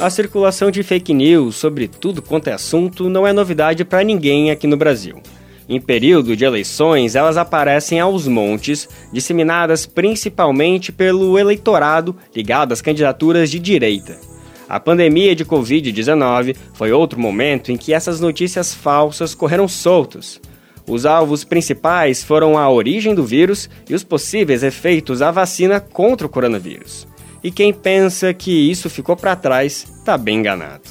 A circulação de fake news sobre tudo quanto é assunto não é novidade para ninguém aqui no Brasil. Em período de eleições, elas aparecem aos montes, disseminadas principalmente pelo eleitorado ligado às candidaturas de direita. A pandemia de Covid-19 foi outro momento em que essas notícias falsas correram soltas. Os alvos principais foram a origem do vírus e os possíveis efeitos da vacina contra o coronavírus. E quem pensa que isso ficou para trás está bem enganado.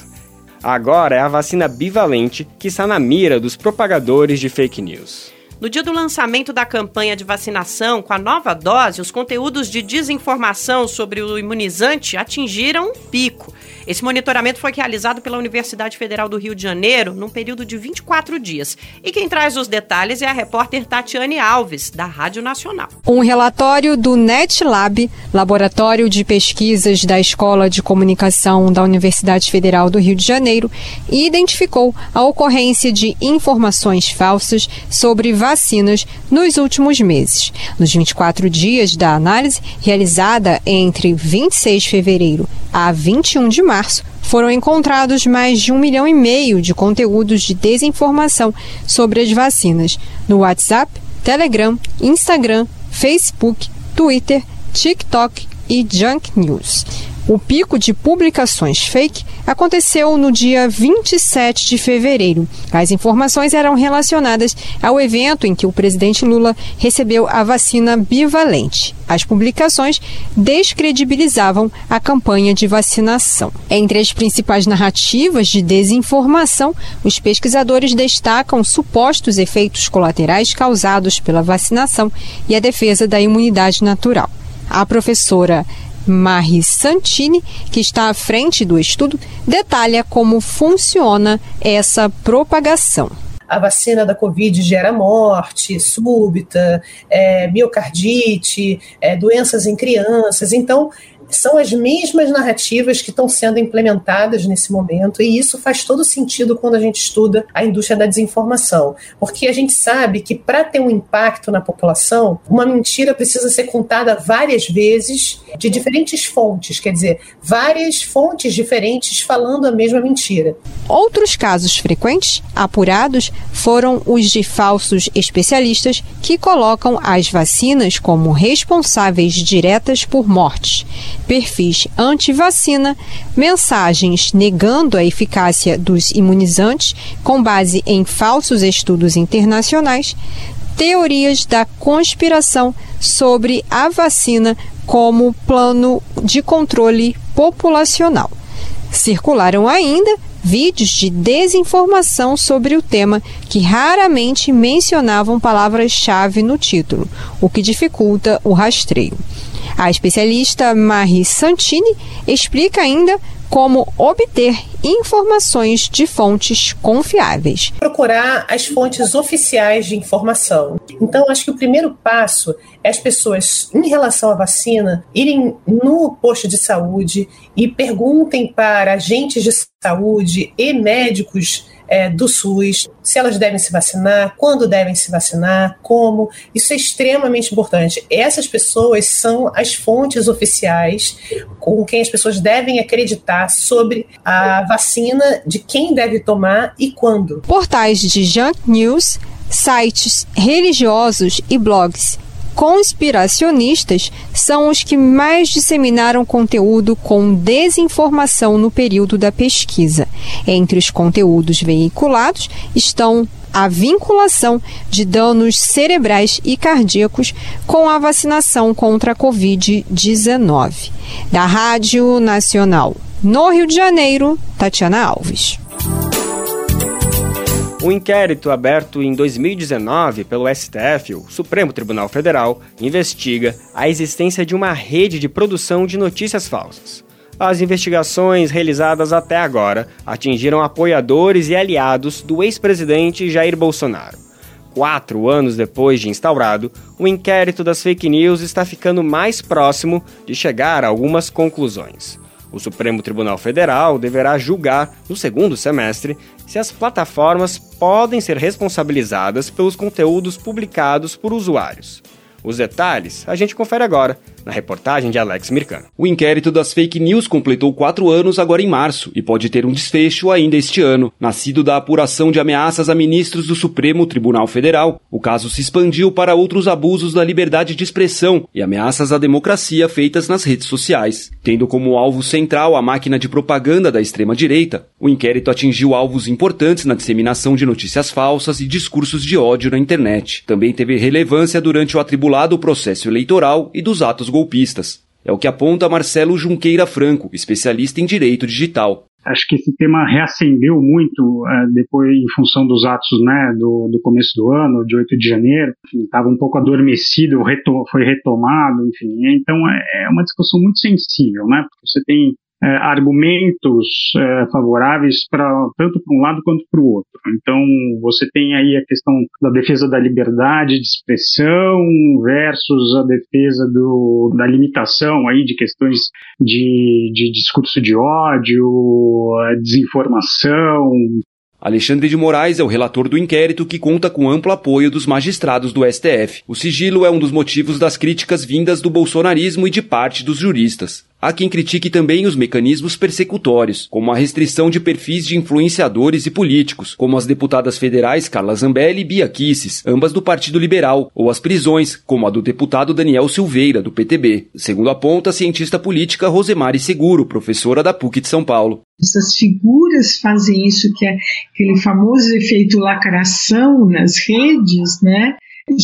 Agora é a vacina bivalente que está na mira dos propagadores de fake news. No dia do lançamento da campanha de vacinação com a nova dose, os conteúdos de desinformação sobre o imunizante atingiram um pico. Esse monitoramento foi realizado pela Universidade Federal do Rio de Janeiro num período de 24 dias. E quem traz os detalhes é a repórter Tatiane Alves, da Rádio Nacional. Um relatório do NetLab, Laboratório de Pesquisas da Escola de Comunicação da Universidade Federal do Rio de Janeiro, identificou a ocorrência de informações falsas sobre vacinas nos últimos meses. Nos 24 dias da análise, realizada entre 26 de fevereiro a 21 de março, foram encontrados mais de um milhão e meio de conteúdos de desinformação sobre as vacinas no WhatsApp, Telegram, Instagram, Facebook, Twitter, TikTok e Junk News. O pico de publicações fake aconteceu no dia 27 de fevereiro. As informações eram relacionadas ao evento em que o presidente Lula recebeu a vacina bivalente. As publicações descredibilizavam a campanha de vacinação. Entre as principais narrativas de desinformação, os pesquisadores destacam supostos efeitos colaterais causados pela vacinação e a defesa da imunidade natural. A professora Marie Santini, que está à frente do estudo, detalha como funciona essa propagação. A vacina da Covid gera morte súbita, é, miocardite, é, doenças em crianças. Então, são as mesmas narrativas que estão sendo implementadas nesse momento, e isso faz todo sentido quando a gente estuda a indústria da desinformação, porque a gente sabe que para ter um impacto na população, uma mentira precisa ser contada várias vezes de diferentes fontes, quer dizer, várias fontes diferentes falando a mesma mentira. Outros casos frequentes, apurados, foram os de falsos especialistas que colocam as vacinas como responsáveis diretas por mortes perfis anti-vacina, mensagens negando a eficácia dos imunizantes com base em falsos estudos internacionais, teorias da conspiração sobre a vacina como plano de controle populacional. Circularam ainda vídeos de desinformação sobre o tema que raramente mencionavam palavras-chave no título, o que dificulta o rastreio. A especialista Marie Santini explica ainda como obter informações de fontes confiáveis. Procurar as fontes oficiais de informação. Então, acho que o primeiro passo é as pessoas, em relação à vacina, irem no posto de saúde e perguntem para agentes de saúde e médicos é, do SUS, se elas devem se vacinar, quando devem se vacinar, como. Isso é extremamente importante. Essas pessoas são as fontes oficiais com quem as pessoas devem acreditar sobre a vacina, de quem deve tomar e quando. Portais de junk news, sites religiosos e blogs conspiracionistas são os que mais disseminaram conteúdo com desinformação no período da pesquisa. Entre os conteúdos veiculados estão a vinculação de danos cerebrais e cardíacos com a vacinação contra a Covid-19. Da Rádio Nacional, no Rio de Janeiro, Tatiana Alves. Um inquérito aberto em 2019 pelo STF, o Supremo Tribunal Federal, investiga a existência de uma rede de produção de notícias falsas. As investigações realizadas até agora atingiram apoiadores e aliados do ex-presidente Jair Bolsonaro. Quatro anos depois de instaurado, o inquérito das fake news está ficando mais próximo de chegar a algumas conclusões. O Supremo Tribunal Federal deverá julgar, no segundo semestre, se as plataformas podem ser responsabilizadas pelos conteúdos publicados por usuários. Os detalhes a gente confere agora na reportagem de Alex Mircano. O inquérito das fake news completou quatro anos agora em março e pode ter um desfecho ainda este ano. Nascido da apuração de ameaças a ministros do Supremo Tribunal Federal, o caso se expandiu para outros abusos da liberdade de expressão e ameaças à democracia feitas nas redes sociais. Tendo como alvo central a máquina de propaganda da extrema-direita, o inquérito atingiu alvos importantes na disseminação de notícias falsas e discursos de ódio na internet. Também teve relevância durante o atribulado processo eleitoral e dos atos golpistas. É o que aponta Marcelo Junqueira Franco, especialista em direito digital. Acho que esse tema reacendeu muito uh, depois, em função dos atos né, do, do começo do ano, de 8 de janeiro. Estava um pouco adormecido, foi retomado, enfim. Então é, é uma discussão muito sensível, né? Porque você tem é, argumentos é, favoráveis para tanto para um lado quanto para o outro. Então você tem aí a questão da defesa da liberdade de expressão versus a defesa do, da limitação aí de questões de, de discurso de ódio, desinformação, Alexandre de Moraes é o relator do inquérito que conta com amplo apoio dos magistrados do STF. O sigilo é um dos motivos das críticas vindas do bolsonarismo e de parte dos juristas. Há quem critique também os mecanismos persecutórios, como a restrição de perfis de influenciadores e políticos, como as deputadas federais Carla Zambelli e Bia Kisses, ambas do Partido Liberal, ou as prisões, como a do deputado Daniel Silveira, do PTB. Segundo aponta a cientista política Rosemary Seguro, professora da PUC de São Paulo. Essas figuras fazem isso, que é aquele famoso efeito lacração nas redes, né?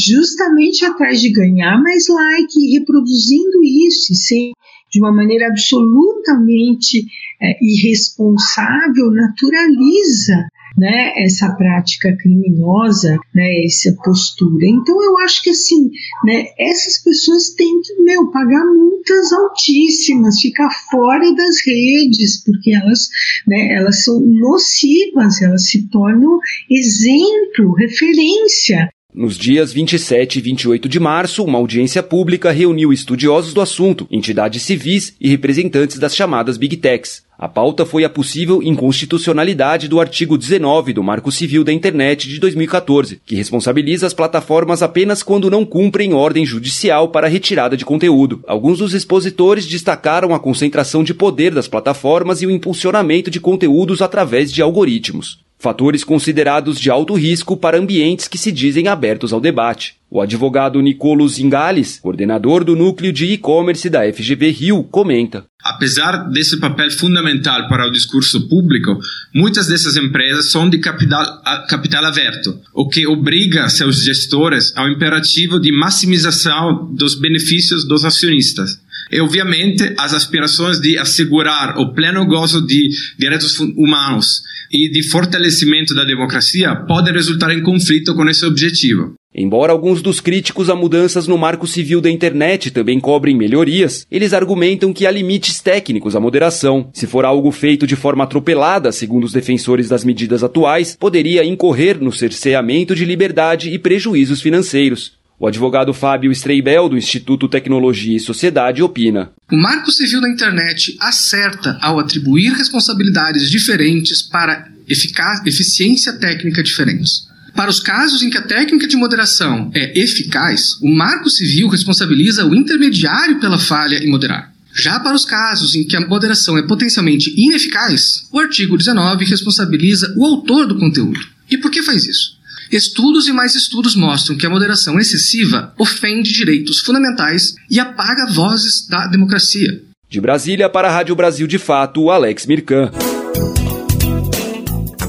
Justamente atrás de ganhar mais like, reproduzindo isso e sem de uma maneira absolutamente é, irresponsável, naturaliza né, essa prática criminosa, né, essa postura. Então eu acho que assim, né, essas pessoas têm que meu, pagar multas altíssimas, ficar fora das redes, porque elas, né, elas são nocivas, elas se tornam exemplo, referência nos dias 27 e 28 de março, uma audiência pública reuniu estudiosos do assunto, entidades civis e representantes das chamadas Big Techs. A pauta foi a possível inconstitucionalidade do artigo 19 do Marco Civil da Internet de 2014, que responsabiliza as plataformas apenas quando não cumprem ordem judicial para retirada de conteúdo. Alguns dos expositores destacaram a concentração de poder das plataformas e o impulsionamento de conteúdos através de algoritmos fatores considerados de alto risco para ambientes que se dizem abertos ao debate. O advogado Nicolo Zingales, coordenador do núcleo de e-commerce da FGV Rio, comenta. Apesar desse papel fundamental para o discurso público, muitas dessas empresas são de capital, capital aberto, o que obriga seus gestores ao imperativo de maximização dos benefícios dos acionistas. E, obviamente, as aspirações de assegurar o pleno gozo de direitos humanos e de fortalecimento da democracia podem resultar em conflito com esse objetivo. Embora alguns dos críticos a mudanças no marco civil da internet também cobrem melhorias, eles argumentam que há limites técnicos à moderação. Se for algo feito de forma atropelada, segundo os defensores das medidas atuais, poderia incorrer no cerceamento de liberdade e prejuízos financeiros. O advogado Fábio Streibel, do Instituto Tecnologia e Sociedade, opina. O Marco Civil da Internet acerta ao atribuir responsabilidades diferentes para eficiência técnica diferentes. Para os casos em que a técnica de moderação é eficaz, o Marco Civil responsabiliza o intermediário pela falha em moderar. Já para os casos em que a moderação é potencialmente ineficaz, o artigo 19 responsabiliza o autor do conteúdo. E por que faz isso? Estudos e mais estudos mostram que a moderação excessiva ofende direitos fundamentais e apaga vozes da democracia. De Brasília para a Rádio Brasil de Fato, Alex Mirkan.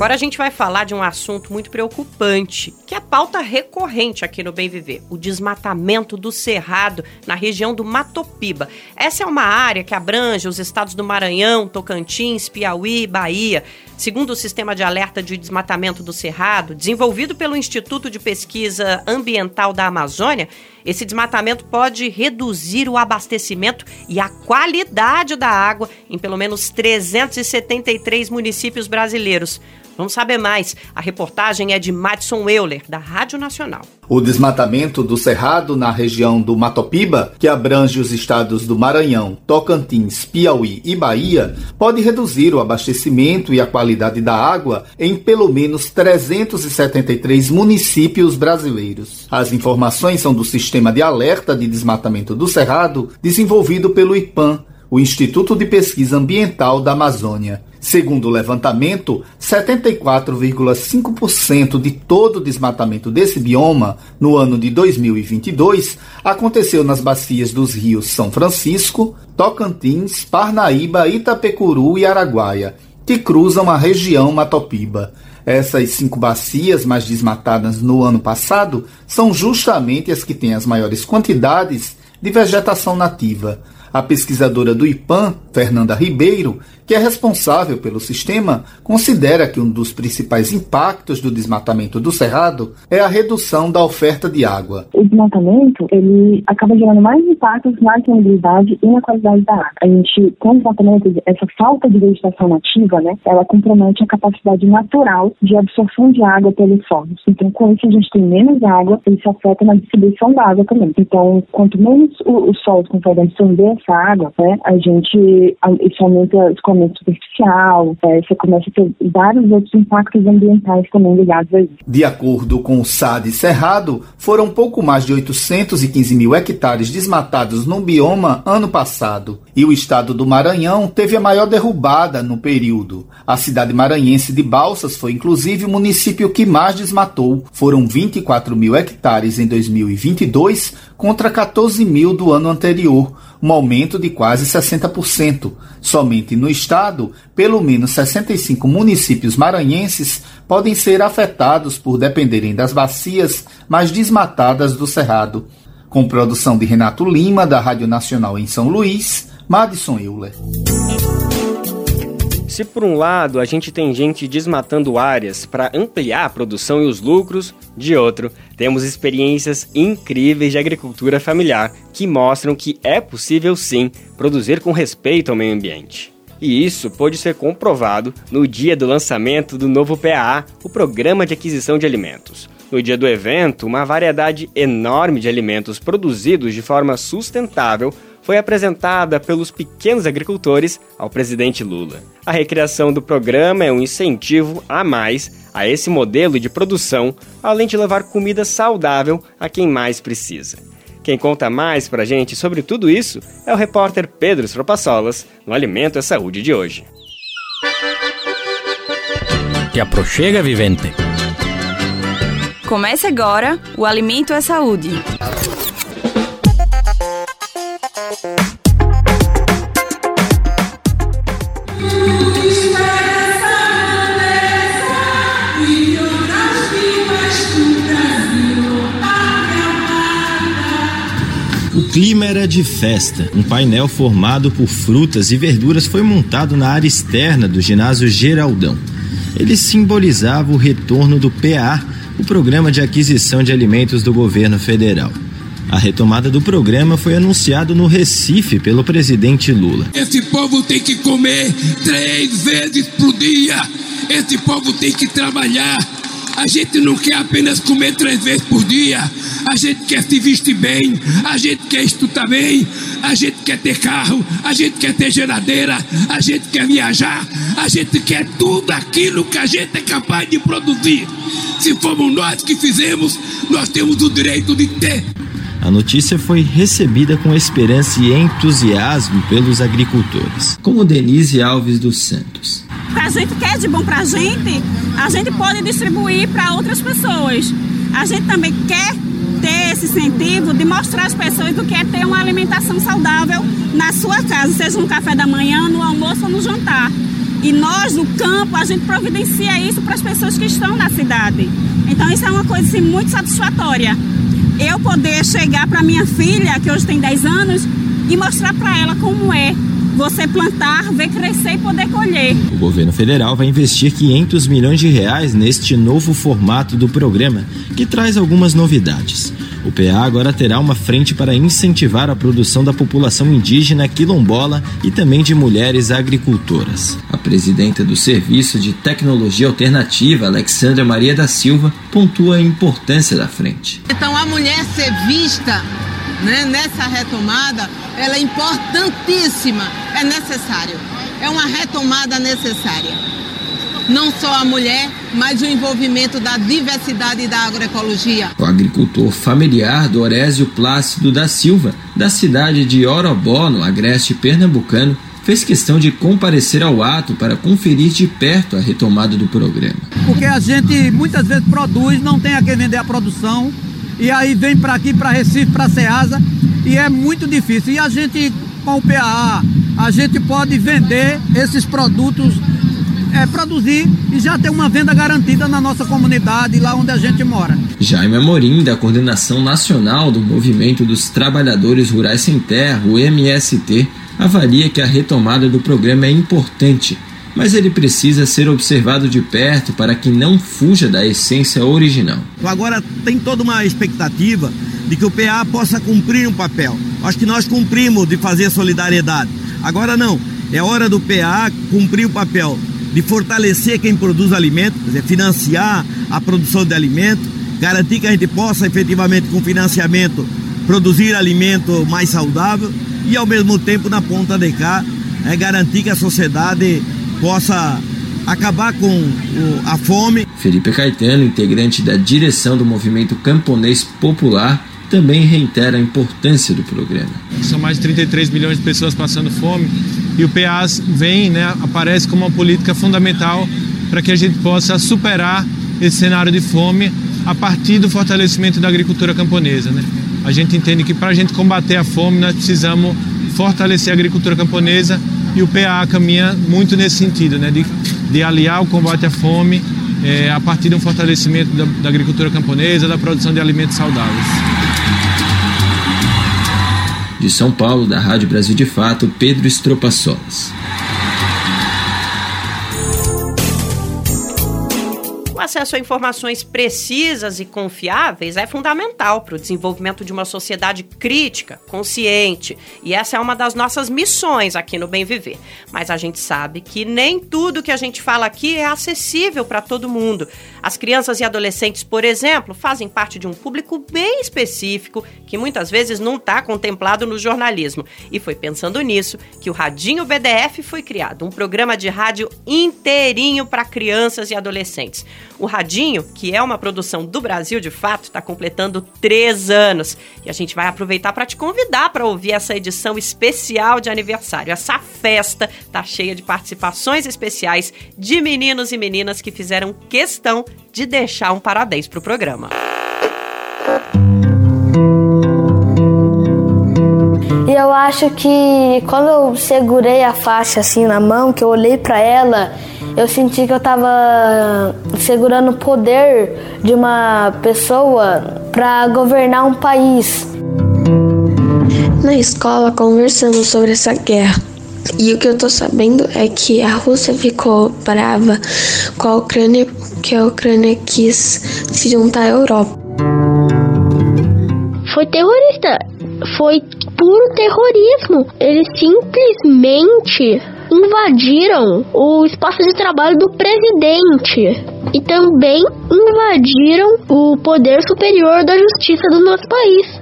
Agora a gente vai falar de um assunto muito preocupante, que é pauta recorrente aqui no Bem Viver, o desmatamento do cerrado na região do Matopiba. Essa é uma área que abrange os estados do Maranhão, Tocantins, Piauí e Bahia. Segundo o Sistema de Alerta de Desmatamento do Cerrado, desenvolvido pelo Instituto de Pesquisa Ambiental da Amazônia, esse desmatamento pode reduzir o abastecimento e a qualidade da água em pelo menos 373 municípios brasileiros. Vamos saber mais. A reportagem é de Madison Euler, da Rádio Nacional. O desmatamento do Cerrado na região do Matopiba, que abrange os estados do Maranhão, Tocantins, Piauí e Bahia, pode reduzir o abastecimento e a qualidade da água em pelo menos 373 municípios brasileiros. As informações são do Sistema de Alerta de Desmatamento do Cerrado, desenvolvido pelo IPAM, o Instituto de Pesquisa Ambiental da Amazônia. Segundo o levantamento, 74,5% de todo o desmatamento desse bioma no ano de 2022 aconteceu nas bacias dos rios São Francisco, Tocantins, Parnaíba, Itapecuru e Araguaia, que cruzam a região Matopiba. Essas cinco bacias mais desmatadas no ano passado são justamente as que têm as maiores quantidades de vegetação nativa. A pesquisadora do IPAM, Fernanda Ribeiro, que é responsável pelo sistema, considera que um dos principais impactos do desmatamento do cerrado é a redução da oferta de água. O desmatamento ele acaba gerando mais impactos na disponibilidade e na qualidade da água. A gente, com o desmatamento, essa falta de vegetação nativa, né, ela compromete a capacidade natural de absorção de água pelos solos. Então, com isso, a gente tem menos água, isso afeta na distribuição da água também. Então, quanto menos o, o solo consegue absorver essa água, né, a gente isso aumenta o escoamento superficial, é, você começa a ter vários outros impactos ambientais também ligados a isso. De acordo com o SAD Cerrado, foram pouco mais de 815 mil hectares desmatados no bioma ano passado. E o estado do Maranhão teve a maior derrubada no período. A cidade maranhense de Balsas foi inclusive o município que mais desmatou. Foram 24 mil hectares em 2022 contra 14 mil do ano anterior, um aumento de quase 60%. Somente no estado, pelo menos 65 municípios maranhenses podem ser afetados por dependerem das bacias mais desmatadas do Cerrado. Com produção de Renato Lima, da Rádio Nacional em São Luís, Madison Euler. Se por um lado a gente tem gente desmatando áreas para ampliar a produção e os lucros, de outro, temos experiências incríveis de agricultura familiar que mostram que é possível sim produzir com respeito ao meio ambiente. E isso pôde ser comprovado no dia do lançamento do novo PAA, o Programa de Aquisição de Alimentos. No dia do evento, uma variedade enorme de alimentos produzidos de forma sustentável foi apresentada pelos pequenos agricultores ao presidente Lula. A recriação do programa é um incentivo a mais a esse modelo de produção, além de levar comida saudável a quem mais precisa. Quem conta mais pra gente sobre tudo isso é o repórter Pedro Stropassolas, no Alimento é Saúde de hoje. Te aproxega, vivente. Comece agora o Alimento é Saúde. O clima era de festa. Um painel formado por frutas e verduras foi montado na área externa do ginásio Geraldão. Ele simbolizava o retorno do PA, o Programa de Aquisição de Alimentos do Governo Federal. A retomada do programa foi anunciado no Recife pelo presidente Lula. Esse povo tem que comer três vezes por dia. Esse povo tem que trabalhar. A gente não quer apenas comer três vezes por dia. A gente quer se vestir bem. A gente quer estudar bem. A gente quer ter carro. A gente quer ter geladeira. A gente quer viajar. A gente quer tudo aquilo que a gente é capaz de produzir. Se fomos nós que fizemos, nós temos o direito de ter. A notícia foi recebida com esperança e entusiasmo pelos agricultores, como Denise Alves dos Santos. Que a gente quer de bom para a gente, a gente pode distribuir para outras pessoas. A gente também quer ter esse incentivo de mostrar às pessoas o que é ter uma alimentação saudável na sua casa, seja no café da manhã, no almoço ou no jantar. E nós, do campo, a gente providencia isso para as pessoas que estão na cidade. Então, isso é uma coisa assim, muito satisfatória eu poder chegar para minha filha, que hoje tem 10 anos, e mostrar para ela como é você plantar, ver crescer e poder colher. O governo federal vai investir 500 milhões de reais neste novo formato do programa, que traz algumas novidades. O PA agora terá uma frente para incentivar a produção da população indígena quilombola e também de mulheres agricultoras. A presidenta do Serviço de Tecnologia Alternativa, Alexandra Maria da Silva, pontua a importância da frente. Então, a mulher ser vista né, nessa retomada, ela é importantíssima, é necessário. É uma retomada necessária não só a mulher, mas o envolvimento da diversidade da agroecologia. O agricultor familiar Dorésio Plácido da Silva, da cidade de Orobó, no agreste pernambucano, fez questão de comparecer ao ato para conferir de perto a retomada do programa. Porque a gente muitas vezes produz, não tem a quem vender a produção, e aí vem para aqui, para Recife, para Ceasa, e é muito difícil. E a gente, com o PAA, a gente pode vender esses produtos é, produzir e já ter uma venda garantida na nossa comunidade, lá onde a gente mora. Jaime Amorim, da Coordenação Nacional do Movimento dos Trabalhadores Rurais Sem Terra, o MST, avalia que a retomada do programa é importante, mas ele precisa ser observado de perto para que não fuja da essência original. Agora tem toda uma expectativa de que o PA possa cumprir um papel. Acho que nós cumprimos de fazer solidariedade. Agora não, é hora do PA cumprir o papel de fortalecer quem produz alimento, quer dizer, financiar a produção de alimento, garantir que a gente possa efetivamente com financiamento produzir alimento mais saudável e ao mesmo tempo na ponta de cá é garantir que a sociedade possa acabar com a fome. Felipe Caetano, integrante da direção do movimento camponês popular, também reitera a importância do programa. São mais de 33 milhões de pessoas passando fome e o PAS vem, né, aparece como uma política fundamental para que a gente possa superar esse cenário de fome a partir do fortalecimento da agricultura camponesa. Né? A gente entende que para a gente combater a fome nós precisamos fortalecer a agricultura camponesa e o PA caminha muito nesse sentido, né? de, de aliar o combate à fome é, a partir de um fortalecimento da, da agricultura camponesa, da produção de alimentos saudáveis. De São Paulo, da Rádio Brasil de Fato, Pedro Estropaçolas. Acesso a informações precisas e confiáveis é fundamental para o desenvolvimento de uma sociedade crítica, consciente. E essa é uma das nossas missões aqui no Bem Viver. Mas a gente sabe que nem tudo que a gente fala aqui é acessível para todo mundo. As crianças e adolescentes, por exemplo, fazem parte de um público bem específico que muitas vezes não está contemplado no jornalismo. E foi pensando nisso que o Radinho BDF foi criado um programa de rádio inteirinho para crianças e adolescentes. O Radinho, que é uma produção do Brasil de fato, está completando três anos. E a gente vai aproveitar para te convidar para ouvir essa edição especial de aniversário. Essa festa tá cheia de participações especiais de meninos e meninas que fizeram questão de deixar um parabéns pro programa. E eu acho que quando eu segurei a faixa assim na mão, que eu olhei para ela, eu senti que eu estava segurando o poder de uma pessoa para governar um país. Na escola conversamos sobre essa guerra. E o que eu tô sabendo é que a Rússia ficou brava com a Ucrânia, que a Ucrânia quis se juntar à Europa. Foi terrorista, foi puro terrorismo. Eles simplesmente invadiram o espaço de trabalho do presidente e também invadiram o poder superior da justiça do nosso país.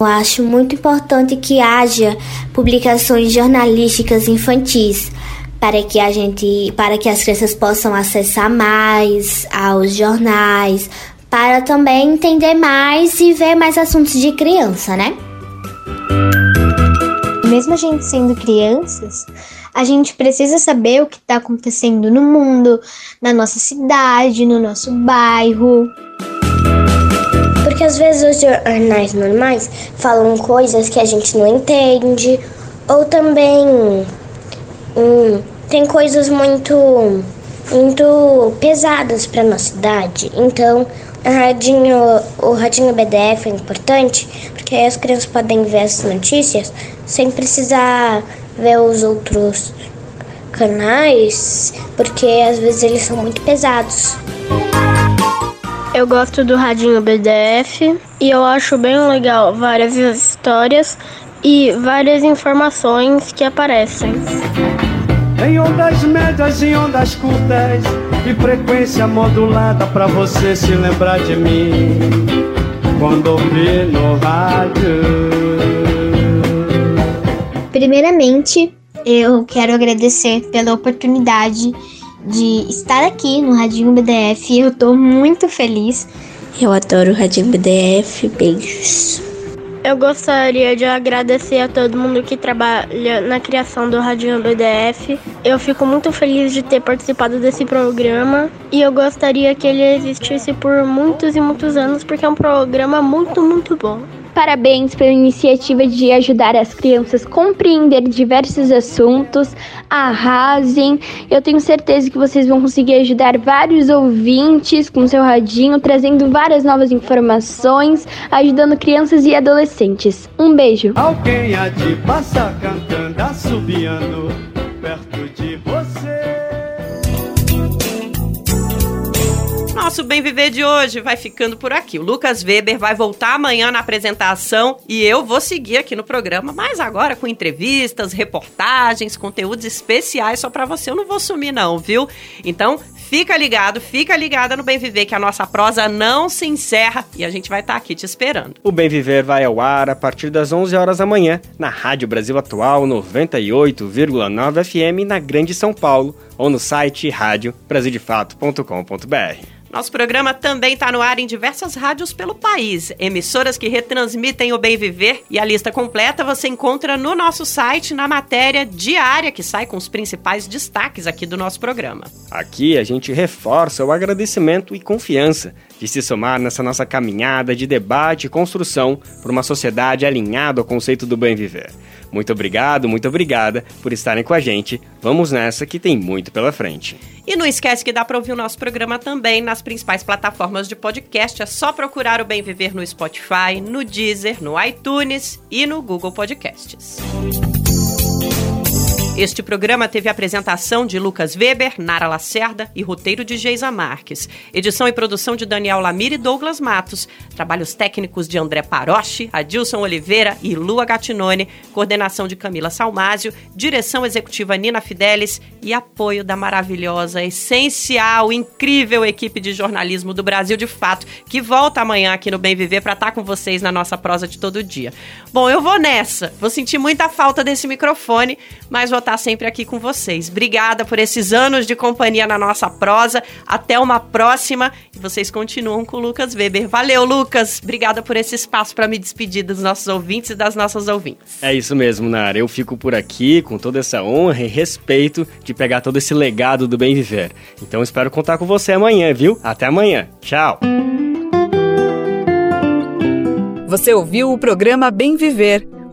Eu acho muito importante que haja publicações jornalísticas infantis para que a gente, para que as crianças possam acessar mais aos jornais, para também entender mais e ver mais assuntos de criança, né? Mesmo a gente sendo crianças, a gente precisa saber o que está acontecendo no mundo, na nossa cidade, no nosso bairro. Porque às vezes os jornais normais falam coisas que a gente não entende, ou também hum, tem coisas muito muito pesadas para nossa idade. Então, a radinho, o radinho BDF é importante porque aí as crianças podem ver as notícias sem precisar ver os outros canais, porque às vezes eles são muito pesados. Eu gosto do Radinho BDF e eu acho bem legal várias histórias e várias informações que aparecem. Em ondas médias e ondas curtas e frequência modulada para você se lembrar de mim quando ouvir no rádio. Primeiramente, eu quero agradecer pela oportunidade de estar aqui no Radinho BDF. Eu tô muito feliz. Eu adoro o Radinho BDF. Beijos. Eu gostaria de agradecer a todo mundo que trabalha na criação do Radinho BDF. Eu fico muito feliz de ter participado desse programa e eu gostaria que ele existisse por muitos e muitos anos porque é um programa muito, muito bom. Parabéns pela iniciativa de ajudar as crianças a compreender diversos assuntos. Arrasem! Eu tenho certeza que vocês vão conseguir ajudar vários ouvintes com seu radinho, trazendo várias novas informações, ajudando crianças e adolescentes. Um beijo! Alguém de cantando, assobiando perto de Nosso Bem Viver de hoje vai ficando por aqui. O Lucas Weber vai voltar amanhã na apresentação e eu vou seguir aqui no programa, mas agora com entrevistas, reportagens, conteúdos especiais só para você. Eu não vou sumir não, viu? Então, fica ligado, fica ligada no Bem Viver, que a nossa prosa não se encerra e a gente vai estar tá aqui te esperando. O Bem Viver vai ao ar a partir das 11 horas da manhã, na Rádio Brasil Atual 98,9 FM na Grande São Paulo ou no site radiobrasildefato.com.br. Nosso programa também está no ar em diversas rádios pelo país, emissoras que retransmitem o bem viver e a lista completa você encontra no nosso site na matéria diária que sai com os principais destaques aqui do nosso programa. Aqui a gente reforça o agradecimento e confiança de se somar nessa nossa caminhada de debate e construção por uma sociedade alinhada ao conceito do bem viver. Muito obrigado, muito obrigada por estarem com a gente. Vamos nessa que tem muito pela frente. E não esquece que dá para ouvir o nosso programa também nas principais plataformas de podcast. É só procurar o Bem Viver no Spotify, no Deezer, no iTunes e no Google Podcasts. Este programa teve apresentação de Lucas Weber, Nara Lacerda e roteiro de Geisa Marques. Edição e produção de Daniel Lamir e Douglas Matos. Trabalhos técnicos de André Paroche, Adilson Oliveira e Lua Gatinone. Coordenação de Camila Salmásio. Direção executiva Nina Fidelis e apoio da maravilhosa, essencial, incrível equipe de jornalismo do Brasil de Fato, que volta amanhã aqui no Bem Viver para estar com vocês na nossa prosa de todo dia. Bom, eu vou nessa. Vou sentir muita falta desse microfone, mas vou estar sempre aqui com vocês. Obrigada por esses anos de companhia na nossa prosa. Até uma próxima. E vocês continuam com o Lucas Weber. Valeu, Lucas. Obrigada por esse espaço para me despedir dos nossos ouvintes e das nossas ouvintes. É isso mesmo, Nara. Eu fico por aqui com toda essa honra e respeito de pegar todo esse legado do bem viver. Então espero contar com você amanhã, viu? Até amanhã. Tchau. Você ouviu o programa Bem Viver